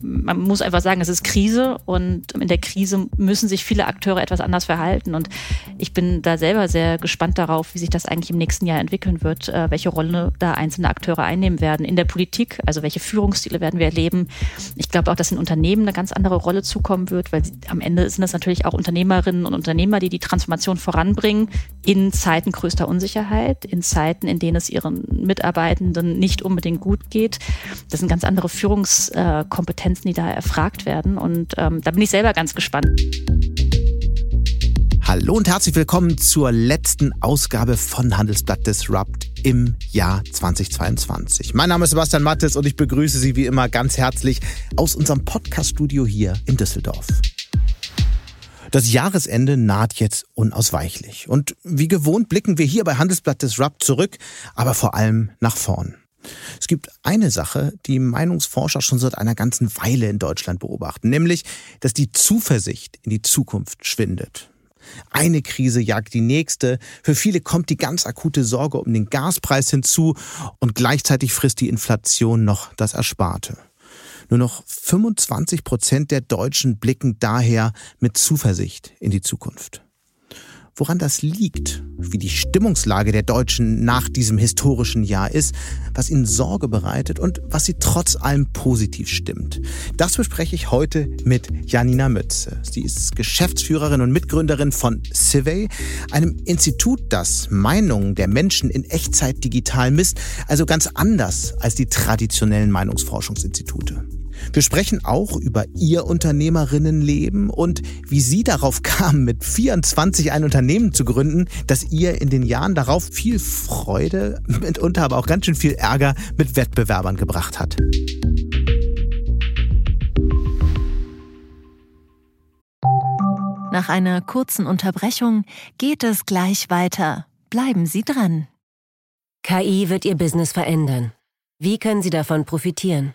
man muss einfach sagen, es ist Krise und in der Krise müssen sich viele Akteure etwas anders verhalten. Und ich bin da selber sehr gespannt darauf, wie sich das eigentlich im nächsten Jahr entwickeln wird, äh, welche Rolle da einzelne Akteure einnehmen werden in der Politik, also welche Führungsstile werden wir erleben. Ich glaube auch, dass in Unternehmen eine ganz andere Rolle zukommen wird, weil am Ende sind es natürlich auch Unternehmerinnen und Unternehmer, die die Transformation voranbringen in Zeiten größter Unsicherheit, in Zeiten, in denen es ihren Mitarbeitenden nicht unbedingt gut geht. Das sind ganz andere Führungskompetenzen Kompetenzen, die da erfragt werden. Und ähm, da bin ich selber ganz gespannt. Hallo und herzlich willkommen zur letzten Ausgabe von Handelsblatt Disrupt im Jahr 2022. Mein Name ist Sebastian Mattes und ich begrüße Sie wie immer ganz herzlich aus unserem Podcast-Studio hier in Düsseldorf. Das Jahresende naht jetzt unausweichlich. Und wie gewohnt blicken wir hier bei Handelsblatt Disrupt zurück, aber vor allem nach vorn. Es gibt eine Sache, die Meinungsforscher schon seit einer ganzen Weile in Deutschland beobachten, nämlich, dass die Zuversicht in die Zukunft schwindet. Eine Krise jagt die nächste. Für viele kommt die ganz akute Sorge um den Gaspreis hinzu und gleichzeitig frisst die Inflation noch das Ersparte. Nur noch 25 Prozent der Deutschen blicken daher mit Zuversicht in die Zukunft. Woran das liegt, wie die Stimmungslage der Deutschen nach diesem historischen Jahr ist, was ihnen Sorge bereitet und was sie trotz allem positiv stimmt. Das bespreche ich heute mit Janina Mütze. Sie ist Geschäftsführerin und Mitgründerin von Civey, einem Institut, das Meinungen der Menschen in Echtzeit digital misst, also ganz anders als die traditionellen Meinungsforschungsinstitute. Wir sprechen auch über Ihr Unternehmerinnenleben und wie Sie darauf kamen, mit 24 ein Unternehmen zu gründen, das ihr in den Jahren darauf viel Freude, mitunter aber auch ganz schön viel Ärger mit Wettbewerbern gebracht hat. Nach einer kurzen Unterbrechung geht es gleich weiter. Bleiben Sie dran. KI wird Ihr Business verändern. Wie können Sie davon profitieren?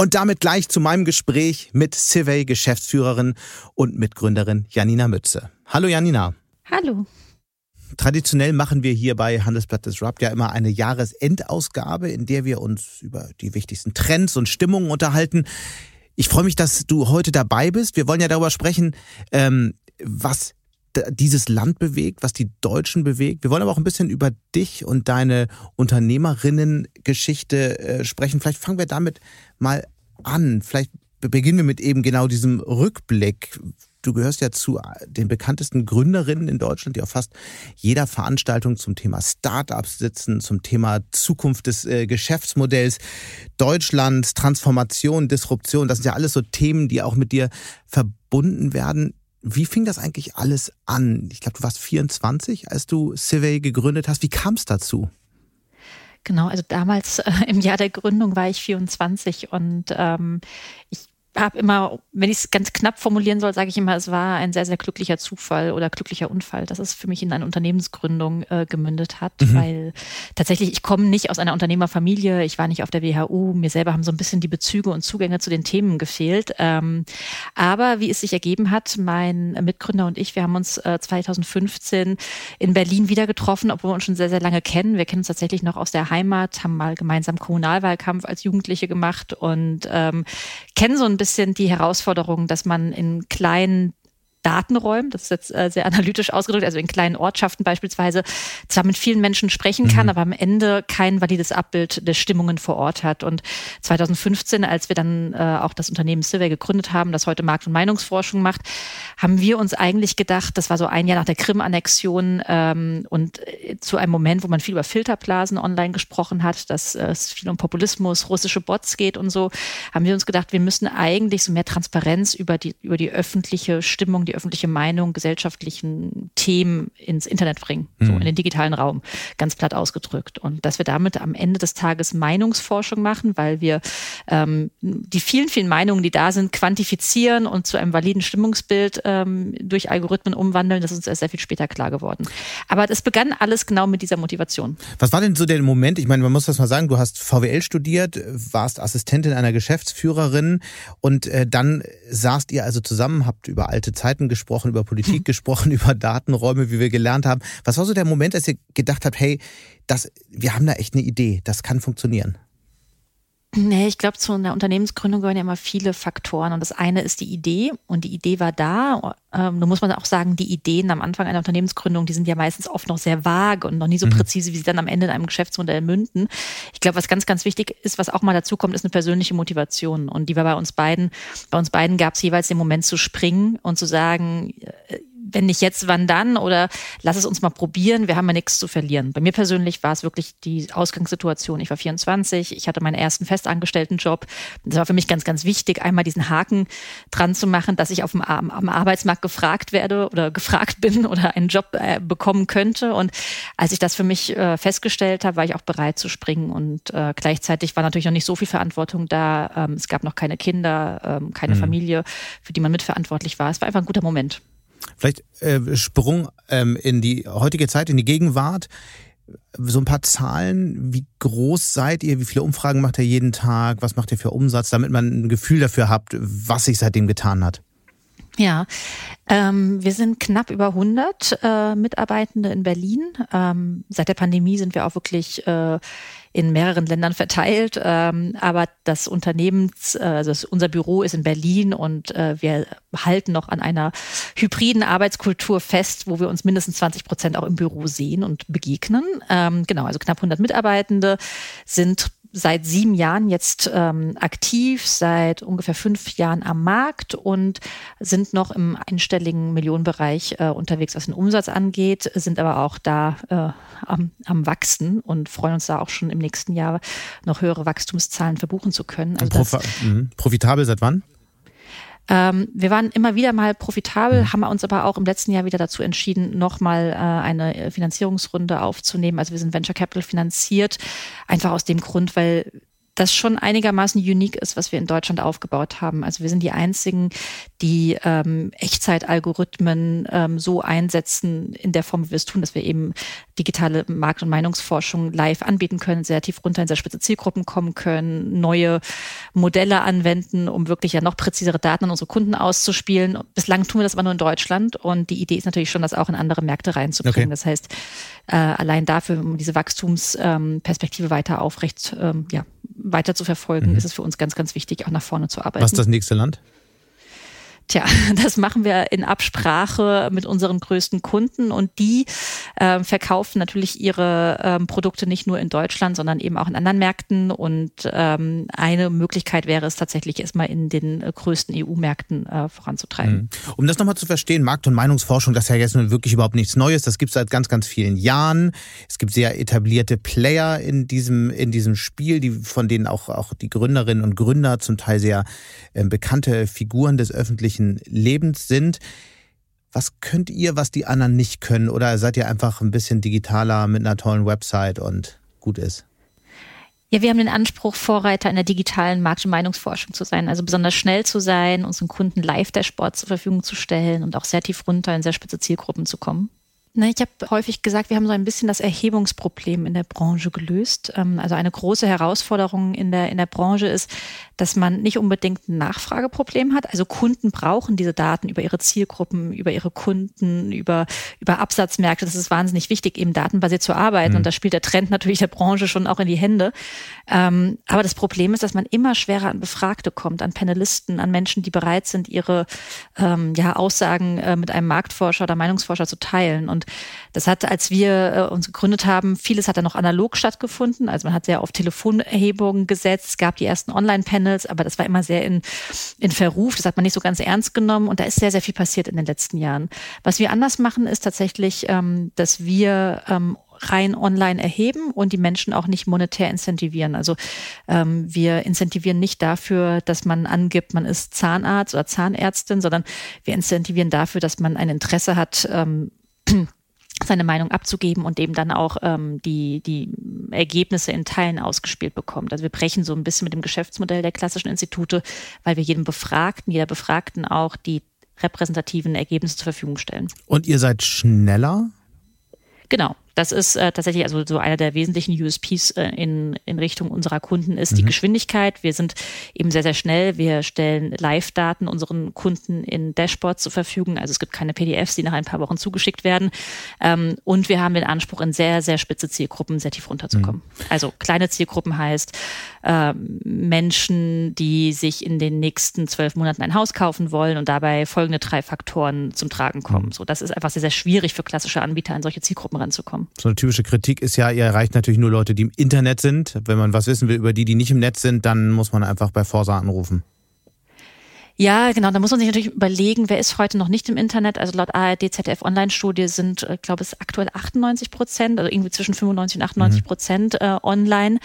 Und damit gleich zu meinem Gespräch mit Civey Geschäftsführerin und Mitgründerin Janina Mütze. Hallo Janina. Hallo. Traditionell machen wir hier bei Handelsblatt Disrupt ja immer eine Jahresendausgabe, in der wir uns über die wichtigsten Trends und Stimmungen unterhalten. Ich freue mich, dass du heute dabei bist. Wir wollen ja darüber sprechen, ähm, was dieses Land bewegt, was die Deutschen bewegt. Wir wollen aber auch ein bisschen über dich und deine Unternehmerinnen-Geschichte äh, sprechen. Vielleicht fangen wir damit mal an. Vielleicht beginnen wir mit eben genau diesem Rückblick. Du gehörst ja zu den bekanntesten Gründerinnen in Deutschland, die auf fast jeder Veranstaltung zum Thema Startups sitzen, zum Thema Zukunft des äh, Geschäftsmodells Deutschlands, Transformation, Disruption. Das sind ja alles so Themen, die auch mit dir verbunden werden. Wie fing das eigentlich alles an? Ich glaube, du warst 24, als du Civey gegründet hast. Wie kam es dazu? Genau, also damals äh, im Jahr der Gründung war ich 24 und ähm, ich habe immer, wenn ich es ganz knapp formulieren soll, sage ich immer, es war ein sehr, sehr glücklicher Zufall oder glücklicher Unfall, dass es für mich in eine Unternehmensgründung äh, gemündet hat, mhm. weil tatsächlich, ich komme nicht aus einer Unternehmerfamilie, ich war nicht auf der WHU, mir selber haben so ein bisschen die Bezüge und Zugänge zu den Themen gefehlt. Ähm, aber wie es sich ergeben hat, mein Mitgründer und ich, wir haben uns äh, 2015 in Berlin wieder getroffen, obwohl wir uns schon sehr, sehr lange kennen. Wir kennen uns tatsächlich noch aus der Heimat, haben mal gemeinsam Kommunalwahlkampf als Jugendliche gemacht und ähm, kennen so ein bisschen bisschen die Herausforderung, dass man in kleinen Datenräumen, das ist jetzt äh, sehr analytisch ausgedrückt, also in kleinen Ortschaften beispielsweise, zwar mit vielen Menschen sprechen kann, mhm. aber am Ende kein valides Abbild der Stimmungen vor Ort hat. Und 2015, als wir dann äh, auch das Unternehmen Silver gegründet haben, das heute Markt- und Meinungsforschung macht, haben wir uns eigentlich gedacht, das war so ein Jahr nach der Krim-Annexion ähm, und äh, zu einem Moment, wo man viel über Filterblasen online gesprochen hat, dass äh, es viel um Populismus, russische Bots geht und so, haben wir uns gedacht, wir müssen eigentlich so mehr Transparenz über die, über die öffentliche Stimmung die öffentliche Meinung, gesellschaftlichen Themen ins Internet bringen, mhm. so in den digitalen Raum, ganz platt ausgedrückt. Und dass wir damit am Ende des Tages Meinungsforschung machen, weil wir ähm, die vielen, vielen Meinungen, die da sind, quantifizieren und zu einem validen Stimmungsbild ähm, durch Algorithmen umwandeln, das ist uns erst sehr viel später klar geworden. Aber das begann alles genau mit dieser Motivation. Was war denn so der Moment? Ich meine, man muss das mal sagen, du hast VWL studiert, warst Assistentin einer Geschäftsführerin und äh, dann saßt ihr also zusammen, habt über alte Zeiten gesprochen, über Politik hm. gesprochen, über Datenräume, wie wir gelernt haben. Was war so der Moment, als ihr gedacht habt, hey, das, wir haben da echt eine Idee, das kann funktionieren? Nee, ich glaube, zu einer Unternehmensgründung gehören ja immer viele Faktoren. Und das eine ist die Idee. Und die Idee war da. Ähm, nun muss man auch sagen, die Ideen am Anfang einer Unternehmensgründung, die sind ja meistens oft noch sehr vage und noch nie so mhm. präzise, wie sie dann am Ende in einem Geschäftsmodell münden. Ich glaube, was ganz, ganz wichtig ist, was auch mal dazu kommt, ist eine persönliche Motivation. Und die war bei uns beiden. Bei uns beiden gab es jeweils den Moment zu springen und zu sagen, äh, wenn nicht jetzt, wann dann? Oder lass es uns mal probieren, wir haben ja nichts zu verlieren. Bei mir persönlich war es wirklich die Ausgangssituation. Ich war 24, ich hatte meinen ersten festangestellten Job. Das war für mich ganz, ganz wichtig, einmal diesen Haken dran zu machen, dass ich auf dem am Arbeitsmarkt gefragt werde oder gefragt bin oder einen Job äh, bekommen könnte. Und als ich das für mich äh, festgestellt habe, war ich auch bereit zu springen. Und äh, gleichzeitig war natürlich noch nicht so viel Verantwortung da. Ähm, es gab noch keine Kinder, ähm, keine mhm. Familie, für die man mitverantwortlich war. Es war einfach ein guter Moment. Vielleicht äh, Sprung ähm, in die heutige Zeit, in die Gegenwart. So ein paar Zahlen. Wie groß seid ihr? Wie viele Umfragen macht ihr jeden Tag? Was macht ihr für Umsatz, damit man ein Gefühl dafür habt, was sich seitdem getan hat? Ja, ähm, wir sind knapp über 100 äh, Mitarbeitende in Berlin. Ähm, seit der Pandemie sind wir auch wirklich äh, in mehreren Ländern verteilt. Ähm, aber das Unternehmens, äh, also unser Büro ist in Berlin und äh, wir halten noch an einer hybriden Arbeitskultur fest, wo wir uns mindestens 20 Prozent auch im Büro sehen und begegnen. Ähm, genau, also knapp 100 Mitarbeitende sind seit sieben Jahren jetzt ähm, aktiv, seit ungefähr fünf Jahren am Markt und sind noch im einstelligen Millionenbereich äh, unterwegs, was den Umsatz angeht, sind aber auch da äh, am, am Wachsen und freuen uns da auch schon im nächsten Jahr noch höhere Wachstumszahlen verbuchen zu können. Also Profi mhm. profitabel seit wann? Ähm, wir waren immer wieder mal profitabel, mhm. haben uns aber auch im letzten Jahr wieder dazu entschieden, nochmal äh, eine Finanzierungsrunde aufzunehmen. Also wir sind Venture Capital finanziert, einfach aus dem Grund, weil das schon einigermaßen unique ist, was wir in Deutschland aufgebaut haben. Also wir sind die einzigen, die ähm, Echtzeitalgorithmen ähm, so einsetzen in der Form, wie wir es tun, dass wir eben digitale Markt- und Meinungsforschung live anbieten können, sehr tief runter in sehr spitze Zielgruppen kommen können, neue Modelle anwenden, um wirklich ja noch präzisere Daten an unsere Kunden auszuspielen. Bislang tun wir das aber nur in Deutschland und die Idee ist natürlich schon, das auch in andere Märkte reinzubringen. Okay. Das heißt, äh, allein dafür, um diese Wachstumsperspektive ähm, weiter aufrecht ähm, ja, weiter zu verfolgen, mhm. ist es für uns ganz, ganz wichtig, auch nach vorne zu arbeiten. Was ist das nächste Land? Tja, das machen wir in Absprache mit unseren größten Kunden und die äh, verkaufen natürlich ihre ähm, Produkte nicht nur in Deutschland, sondern eben auch in anderen Märkten. Und ähm, eine Möglichkeit wäre es tatsächlich erstmal in den äh, größten EU-Märkten äh, voranzutreiben. Mhm. Um das nochmal zu verstehen, Markt- und Meinungsforschung, das ist ja jetzt nun wirklich überhaupt nichts Neues. Das gibt es seit ganz, ganz vielen Jahren. Es gibt sehr etablierte Player in diesem, in diesem Spiel, die, von denen auch, auch die Gründerinnen und Gründer zum Teil sehr äh, bekannte Figuren des öffentlichen öffentlichen Lebens sind. Was könnt ihr, was die anderen nicht können? Oder seid ihr einfach ein bisschen digitaler mit einer tollen Website und gut ist? Ja, wir haben den Anspruch, Vorreiter in der digitalen Markt- und Meinungsforschung zu sein, also besonders schnell zu sein, unseren Kunden live der Sport zur Verfügung zu stellen und auch sehr tief runter in sehr spitze Zielgruppen zu kommen. Ne, ich habe häufig gesagt, wir haben so ein bisschen das Erhebungsproblem in der Branche gelöst. Ähm, also eine große Herausforderung in der, in der Branche ist, dass man nicht unbedingt ein Nachfrageproblem hat. Also Kunden brauchen diese Daten über ihre Zielgruppen, über ihre Kunden, über, über Absatzmärkte. Das ist wahnsinnig wichtig, eben datenbasiert zu arbeiten. Mhm. Und da spielt der Trend natürlich der Branche schon auch in die Hände. Ähm, aber das Problem ist, dass man immer schwerer an Befragte kommt, an Panelisten, an Menschen, die bereit sind, ihre ähm, ja, Aussagen äh, mit einem Marktforscher oder Meinungsforscher zu teilen. Und Das hat, als wir äh, uns gegründet haben, vieles hat dann noch analog stattgefunden. Also man hat sehr auf Telefonerhebungen gesetzt, gab die ersten Online-Panels, aber das war immer sehr in, in Verruf. Das hat man nicht so ganz ernst genommen und da ist sehr, sehr viel passiert in den letzten Jahren. Was wir anders machen, ist tatsächlich, ähm, dass wir ähm, rein online erheben und die Menschen auch nicht monetär incentivieren. Also ähm, wir incentivieren nicht dafür, dass man angibt, man ist Zahnarzt oder Zahnärztin, sondern wir incentivieren dafür, dass man ein Interesse hat, ähm, seine Meinung abzugeben und eben dann auch ähm, die, die Ergebnisse in Teilen ausgespielt bekommt. Also wir brechen so ein bisschen mit dem Geschäftsmodell der klassischen Institute, weil wir jedem Befragten, jeder Befragten auch die repräsentativen Ergebnisse zur Verfügung stellen. Und ihr seid schneller? Genau. Das ist äh, tatsächlich also so einer der wesentlichen USPs äh, in, in Richtung unserer Kunden ist mhm. die Geschwindigkeit. Wir sind eben sehr, sehr schnell. Wir stellen Live-Daten unseren Kunden in Dashboards zur Verfügung. Also es gibt keine PDFs, die nach ein paar Wochen zugeschickt werden. Ähm, und wir haben den Anspruch, in sehr, sehr spitze Zielgruppen sehr tief runterzukommen. Mhm. Also kleine Zielgruppen heißt äh, Menschen, die sich in den nächsten zwölf Monaten ein Haus kaufen wollen und dabei folgende drei Faktoren zum Tragen kommen. Mhm. So, das ist einfach sehr, sehr schwierig für klassische Anbieter, an solche Zielgruppen ranzukommen. So eine typische Kritik ist ja, ihr erreicht natürlich nur Leute, die im Internet sind. Wenn man was wissen will über die, die nicht im Netz sind, dann muss man einfach bei Forsa anrufen. Ja, genau. Da muss man sich natürlich überlegen, wer ist heute noch nicht im Internet. Also laut ARD, ZDF Online-Studie sind, ich äh, glaube es aktuell 98 Prozent, also irgendwie zwischen 95 und 98 Prozent mhm. äh, online.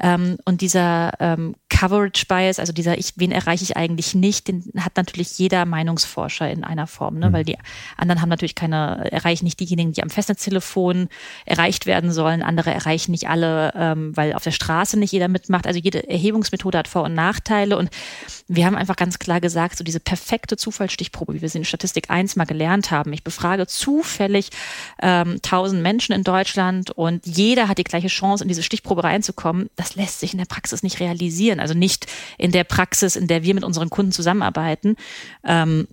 Ähm, und dieser ähm, Coverage Bias, also dieser ich, wen erreiche ich eigentlich nicht, den hat natürlich jeder Meinungsforscher in einer Form, ne? Mhm. weil die anderen haben natürlich keine, erreichen nicht diejenigen, die am Festnetztelefon erreicht werden sollen. Andere erreichen nicht alle, ähm, weil auf der Straße nicht jeder mitmacht. Also jede Erhebungsmethode hat Vor- und Nachteile. Und wir haben einfach ganz klar gesagt, gesagt, so diese perfekte Zufallsstichprobe, wie wir sie in Statistik 1 mal gelernt haben. Ich befrage zufällig ähm, 1000 Menschen in Deutschland und jeder hat die gleiche Chance, in diese Stichprobe reinzukommen. Das lässt sich in der Praxis nicht realisieren. Also nicht in der Praxis, in der wir mit unseren Kunden zusammenarbeiten. Ähm,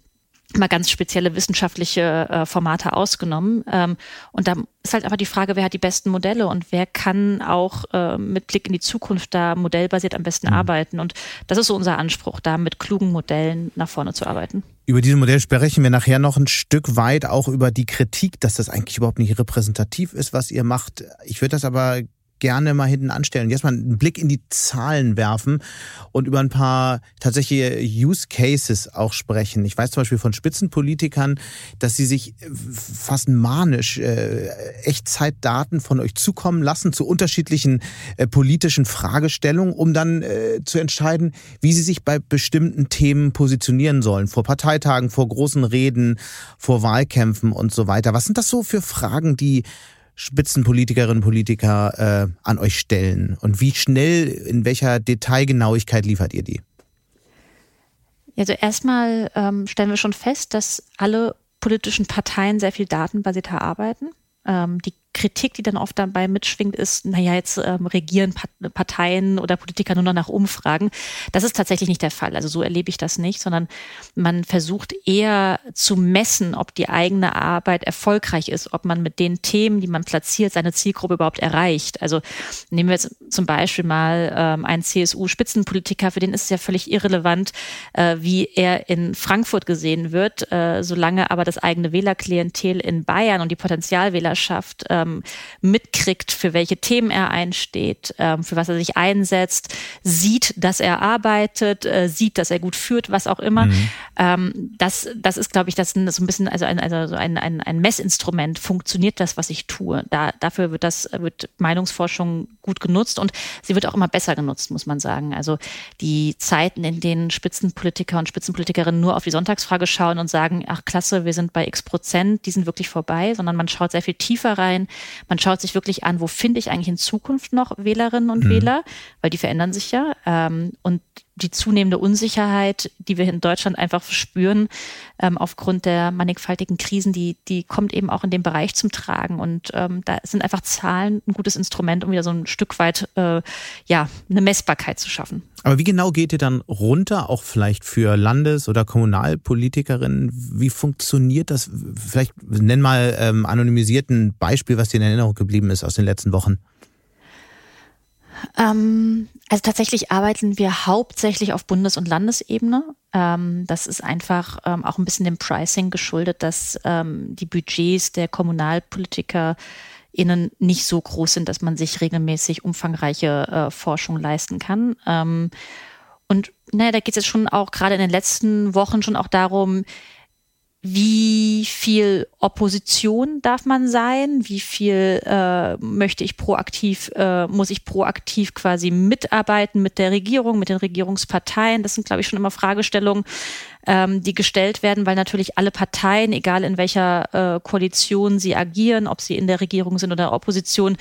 mal ganz spezielle wissenschaftliche äh, Formate ausgenommen. Ähm, und da ist halt aber die Frage, wer hat die besten Modelle und wer kann auch äh, mit Blick in die Zukunft da modellbasiert am besten mhm. arbeiten. Und das ist so unser Anspruch, da mit klugen Modellen nach vorne zu arbeiten. Über dieses Modell sprechen wir nachher noch ein Stück weit, auch über die Kritik, dass das eigentlich überhaupt nicht repräsentativ ist, was ihr macht. Ich würde das aber gerne mal hinten anstellen. Jetzt mal einen Blick in die Zahlen werfen und über ein paar tatsächliche Use Cases auch sprechen. Ich weiß zum Beispiel von Spitzenpolitikern, dass sie sich fast manisch äh, Echtzeitdaten von euch zukommen lassen zu unterschiedlichen äh, politischen Fragestellungen, um dann äh, zu entscheiden, wie sie sich bei bestimmten Themen positionieren sollen. Vor Parteitagen, vor großen Reden, vor Wahlkämpfen und so weiter. Was sind das so für Fragen, die Spitzenpolitikerinnen und Politiker äh, an euch stellen? Und wie schnell, in welcher Detailgenauigkeit liefert ihr die? Also erstmal ähm, stellen wir schon fest, dass alle politischen Parteien sehr viel datenbasierter arbeiten. Ähm, die Kritik, die dann oft dabei mitschwingt, ist, naja, jetzt ähm, regieren Parteien oder Politiker nur noch nach Umfragen. Das ist tatsächlich nicht der Fall. Also so erlebe ich das nicht, sondern man versucht eher zu messen, ob die eigene Arbeit erfolgreich ist, ob man mit den Themen, die man platziert, seine Zielgruppe überhaupt erreicht. Also nehmen wir jetzt zum Beispiel mal ähm, einen CSU-Spitzenpolitiker, für den ist es ja völlig irrelevant, äh, wie er in Frankfurt gesehen wird, äh, solange aber das eigene Wählerklientel in Bayern und die Potenzialwählerschaft äh, ähm, mitkriegt, für welche Themen er einsteht, ähm, für was er sich einsetzt, sieht, dass er arbeitet, äh, sieht, dass er gut führt, was auch immer. Mhm. Ähm, das, das ist, glaube ich, das so ein bisschen, also ein, also ein, ein, ein Messinstrument. Funktioniert das, was ich tue? Da, dafür wird das, wird Meinungsforschung gut genutzt und sie wird auch immer besser genutzt, muss man sagen. Also die Zeiten, in denen Spitzenpolitiker und Spitzenpolitikerinnen nur auf die Sonntagsfrage schauen und sagen, ach klasse, wir sind bei x Prozent, die sind wirklich vorbei, sondern man schaut sehr viel tiefer rein, man schaut sich wirklich an, wo finde ich eigentlich in Zukunft noch Wählerinnen und mhm. Wähler, weil die verändern sich ja. Ähm, und die zunehmende Unsicherheit, die wir in Deutschland einfach spüren, ähm, aufgrund der mannigfaltigen Krisen, die, die kommt eben auch in dem Bereich zum Tragen. Und ähm, da sind einfach Zahlen ein gutes Instrument, um wieder so ein Stück weit äh, ja, eine Messbarkeit zu schaffen. Aber wie genau geht ihr dann runter, auch vielleicht für Landes- oder Kommunalpolitikerinnen? Wie funktioniert das? Vielleicht nenn mal ähm, anonymisierten Beispiel, was dir in Erinnerung geblieben ist aus den letzten Wochen. Ähm, also tatsächlich arbeiten wir hauptsächlich auf Bundes- und Landesebene. Ähm, das ist einfach ähm, auch ein bisschen dem Pricing geschuldet, dass ähm, die Budgets der Kommunalpolitiker innen nicht so groß sind, dass man sich regelmäßig umfangreiche äh, Forschung leisten kann. Ähm, und naja, da geht es jetzt schon auch gerade in den letzten Wochen schon auch darum, wie viel Opposition darf man sein? Wie viel äh, möchte ich proaktiv, äh, muss ich proaktiv quasi mitarbeiten mit der Regierung, mit den Regierungsparteien? Das sind, glaube ich, schon immer Fragestellungen, ähm, die gestellt werden, weil natürlich alle Parteien, egal in welcher äh, Koalition sie agieren, ob sie in der Regierung sind oder Opposition,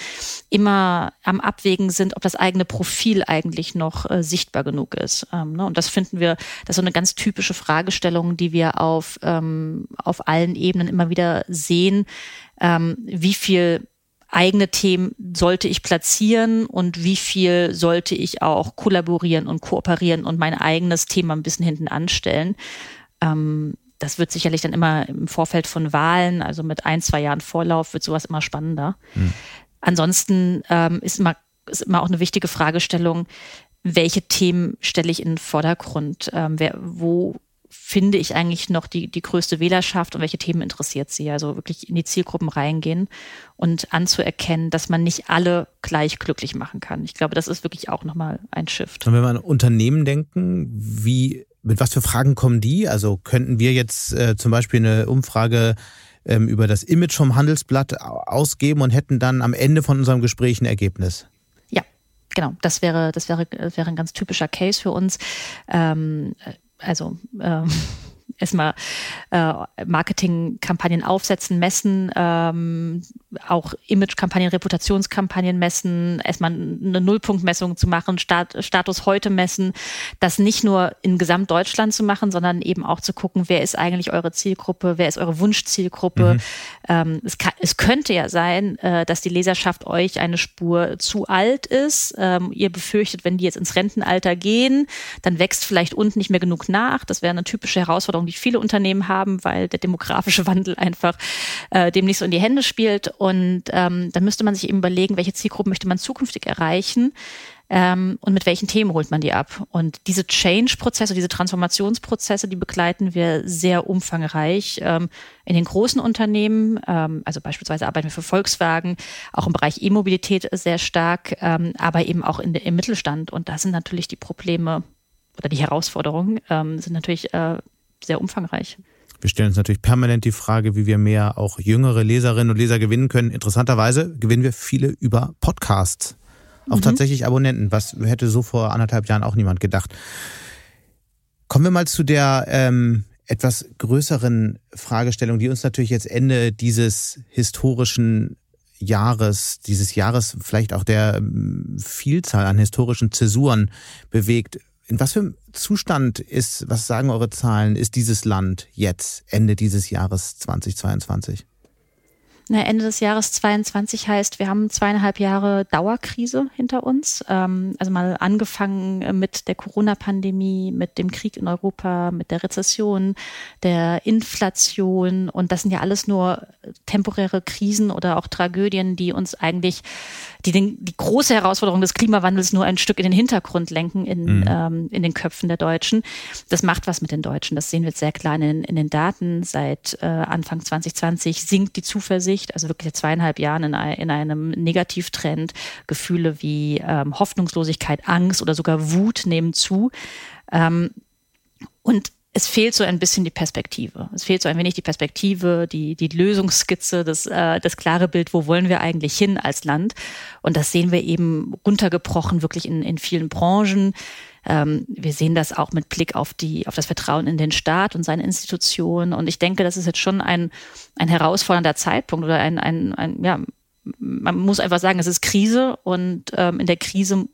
immer am Abwägen sind, ob das eigene Profil eigentlich noch äh, sichtbar genug ist. Ähm, ne? Und das finden wir, das ist so eine ganz typische Fragestellung, die wir auf, ähm, auf allen Ebenen immer wieder sehen. Ähm, wie viel eigene Themen sollte ich platzieren und wie viel sollte ich auch kollaborieren und kooperieren und mein eigenes Thema ein bisschen hinten anstellen. Ähm, das wird sicherlich dann immer im Vorfeld von Wahlen, also mit ein, zwei Jahren Vorlauf, wird sowas immer spannender. Hm. Ansonsten ähm, ist, immer, ist immer auch eine wichtige Fragestellung, welche Themen stelle ich in den Vordergrund? Ähm, wer, wo finde ich eigentlich noch die, die größte Wählerschaft und welche Themen interessiert sie? Also wirklich in die Zielgruppen reingehen und anzuerkennen, dass man nicht alle gleich glücklich machen kann. Ich glaube, das ist wirklich auch nochmal ein Shift. Und wenn wir an Unternehmen denken, wie, mit was für Fragen kommen die? Also könnten wir jetzt äh, zum Beispiel eine Umfrage ähm, über das Image vom Handelsblatt ausgeben und hätten dann am Ende von unserem Gespräch ein Ergebnis? Ja, Genau, das wäre, das wäre, das wäre ein ganz typischer Case für uns. Ähm, also ähm, erstmal äh, Marketingkampagnen aufsetzen, messen, ähm, auch Imagekampagnen, Reputationskampagnen messen, erstmal eine Nullpunktmessung zu machen, Stat Status heute messen, das nicht nur in Gesamtdeutschland zu machen, sondern eben auch zu gucken, wer ist eigentlich eure Zielgruppe, wer ist eure Wunschzielgruppe. Mhm. Ähm, es, kann, es könnte ja sein, äh, dass die Leserschaft euch eine Spur zu alt ist. Ähm, ihr befürchtet, wenn die jetzt ins Rentenalter gehen, dann wächst vielleicht unten nicht mehr genug nach. Das wäre eine typische Herausforderung, die viele Unternehmen haben, weil der demografische Wandel einfach äh, dem nicht so in die Hände spielt. Und ähm, dann müsste man sich eben überlegen, welche Zielgruppen möchte man zukünftig erreichen ähm, und mit welchen Themen holt man die ab. Und diese Change-Prozesse, diese Transformationsprozesse, die begleiten wir sehr umfangreich ähm, in den großen Unternehmen. Ähm, also beispielsweise arbeiten wir für Volkswagen, auch im Bereich E-Mobilität sehr stark, ähm, aber eben auch in im Mittelstand. Und da sind natürlich die Probleme oder die Herausforderungen ähm, sind natürlich äh, sehr umfangreich. Wir stellen uns natürlich permanent die Frage, wie wir mehr auch jüngere Leserinnen und Leser gewinnen können. Interessanterweise gewinnen wir viele über Podcasts. Auch mhm. tatsächlich Abonnenten. Was hätte so vor anderthalb Jahren auch niemand gedacht. Kommen wir mal zu der ähm, etwas größeren Fragestellung, die uns natürlich jetzt Ende dieses historischen Jahres, dieses Jahres vielleicht auch der ähm, Vielzahl an historischen Zäsuren bewegt. In was für einem Zustand ist, was sagen eure Zahlen, ist dieses Land jetzt, Ende dieses Jahres 2022? Na, Ende des Jahres 22 heißt, wir haben zweieinhalb Jahre Dauerkrise hinter uns. Ähm, also mal angefangen mit der Corona-Pandemie, mit dem Krieg in Europa, mit der Rezession, der Inflation. Und das sind ja alles nur temporäre Krisen oder auch Tragödien, die uns eigentlich die den, die große Herausforderung des Klimawandels nur ein Stück in den Hintergrund lenken in, mhm. ähm, in den Köpfen der Deutschen. Das macht was mit den Deutschen. Das sehen wir jetzt sehr klar in, in den Daten. Seit äh, Anfang 2020 sinkt die Zuversicht, also wirklich zweieinhalb Jahren in, in einem Negativtrend. Gefühle wie ähm, Hoffnungslosigkeit, Angst oder sogar Wut nehmen zu. Ähm, und es fehlt so ein bisschen die Perspektive. Es fehlt so ein wenig die Perspektive, die, die Lösungsskizze, das, äh, das klare Bild, wo wollen wir eigentlich hin als Land. Und das sehen wir eben runtergebrochen wirklich in, in vielen Branchen. Ähm, wir sehen das auch mit Blick auf, die, auf das Vertrauen in den Staat und seine Institutionen. Und ich denke, das ist jetzt schon ein, ein herausfordernder Zeitpunkt oder ein, ein, ein ja, man muss einfach sagen, es ist Krise und ähm, in der Krise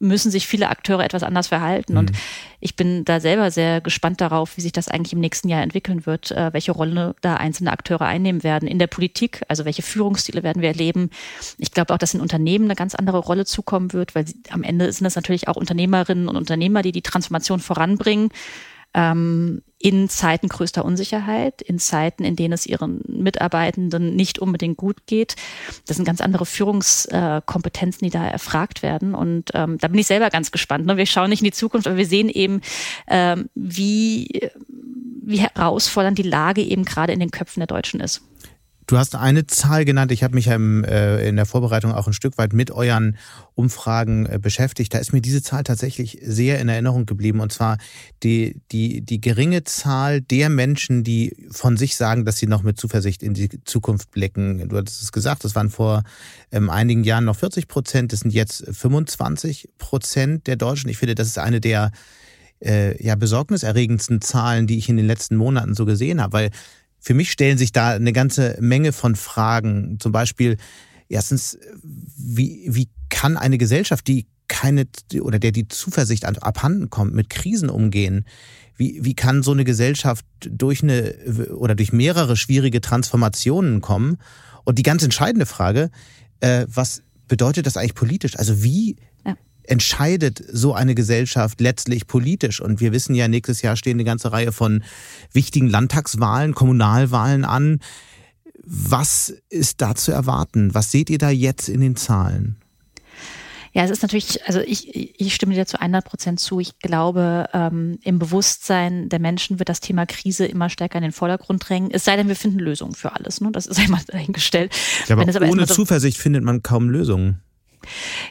müssen sich viele Akteure etwas anders verhalten. Mhm. Und ich bin da selber sehr gespannt darauf, wie sich das eigentlich im nächsten Jahr entwickeln wird, äh, welche Rolle da einzelne Akteure einnehmen werden in der Politik, also welche Führungsstile werden wir erleben. Ich glaube auch, dass in Unternehmen eine ganz andere Rolle zukommen wird, weil sie, am Ende sind es natürlich auch Unternehmerinnen und Unternehmer, die die Transformation voranbringen. ähm, in Zeiten größter Unsicherheit, in Zeiten, in denen es ihren Mitarbeitenden nicht unbedingt gut geht. Das sind ganz andere Führungskompetenzen, die da erfragt werden. Und ähm, da bin ich selber ganz gespannt. Ne? Wir schauen nicht in die Zukunft, aber wir sehen eben, ähm, wie, wie herausfordernd die Lage eben gerade in den Köpfen der Deutschen ist. Du hast eine Zahl genannt. Ich habe mich ja im, äh, in der Vorbereitung auch ein Stück weit mit euren Umfragen äh, beschäftigt. Da ist mir diese Zahl tatsächlich sehr in Erinnerung geblieben. Und zwar die, die, die geringe Zahl der Menschen, die von sich sagen, dass sie noch mit Zuversicht in die Zukunft blicken. Du hattest es gesagt, das waren vor ähm, einigen Jahren noch 40 Prozent. Das sind jetzt 25 Prozent der Deutschen. Ich finde, das ist eine der äh, ja, besorgniserregendsten Zahlen, die ich in den letzten Monaten so gesehen habe. Weil für mich stellen sich da eine ganze Menge von Fragen. Zum Beispiel, erstens, wie, wie kann eine Gesellschaft, die keine oder der die Zuversicht abhanden kommt, mit Krisen umgehen? Wie, wie kann so eine Gesellschaft durch eine oder durch mehrere schwierige Transformationen kommen? Und die ganz entscheidende Frage, äh, was bedeutet das eigentlich politisch? Also wie entscheidet so eine Gesellschaft letztlich politisch? Und wir wissen ja, nächstes Jahr stehen eine ganze Reihe von wichtigen Landtagswahlen, Kommunalwahlen an. Was ist da zu erwarten? Was seht ihr da jetzt in den Zahlen? Ja, es ist natürlich, also ich, ich stimme dir zu 100 Prozent zu. Ich glaube, ähm, im Bewusstsein der Menschen wird das Thema Krise immer stärker in den Vordergrund drängen. Es sei denn, wir finden Lösungen für alles. Ne? Das ist einmal dahingestellt. Ja, aber, aber ohne Zuversicht findet man kaum Lösungen.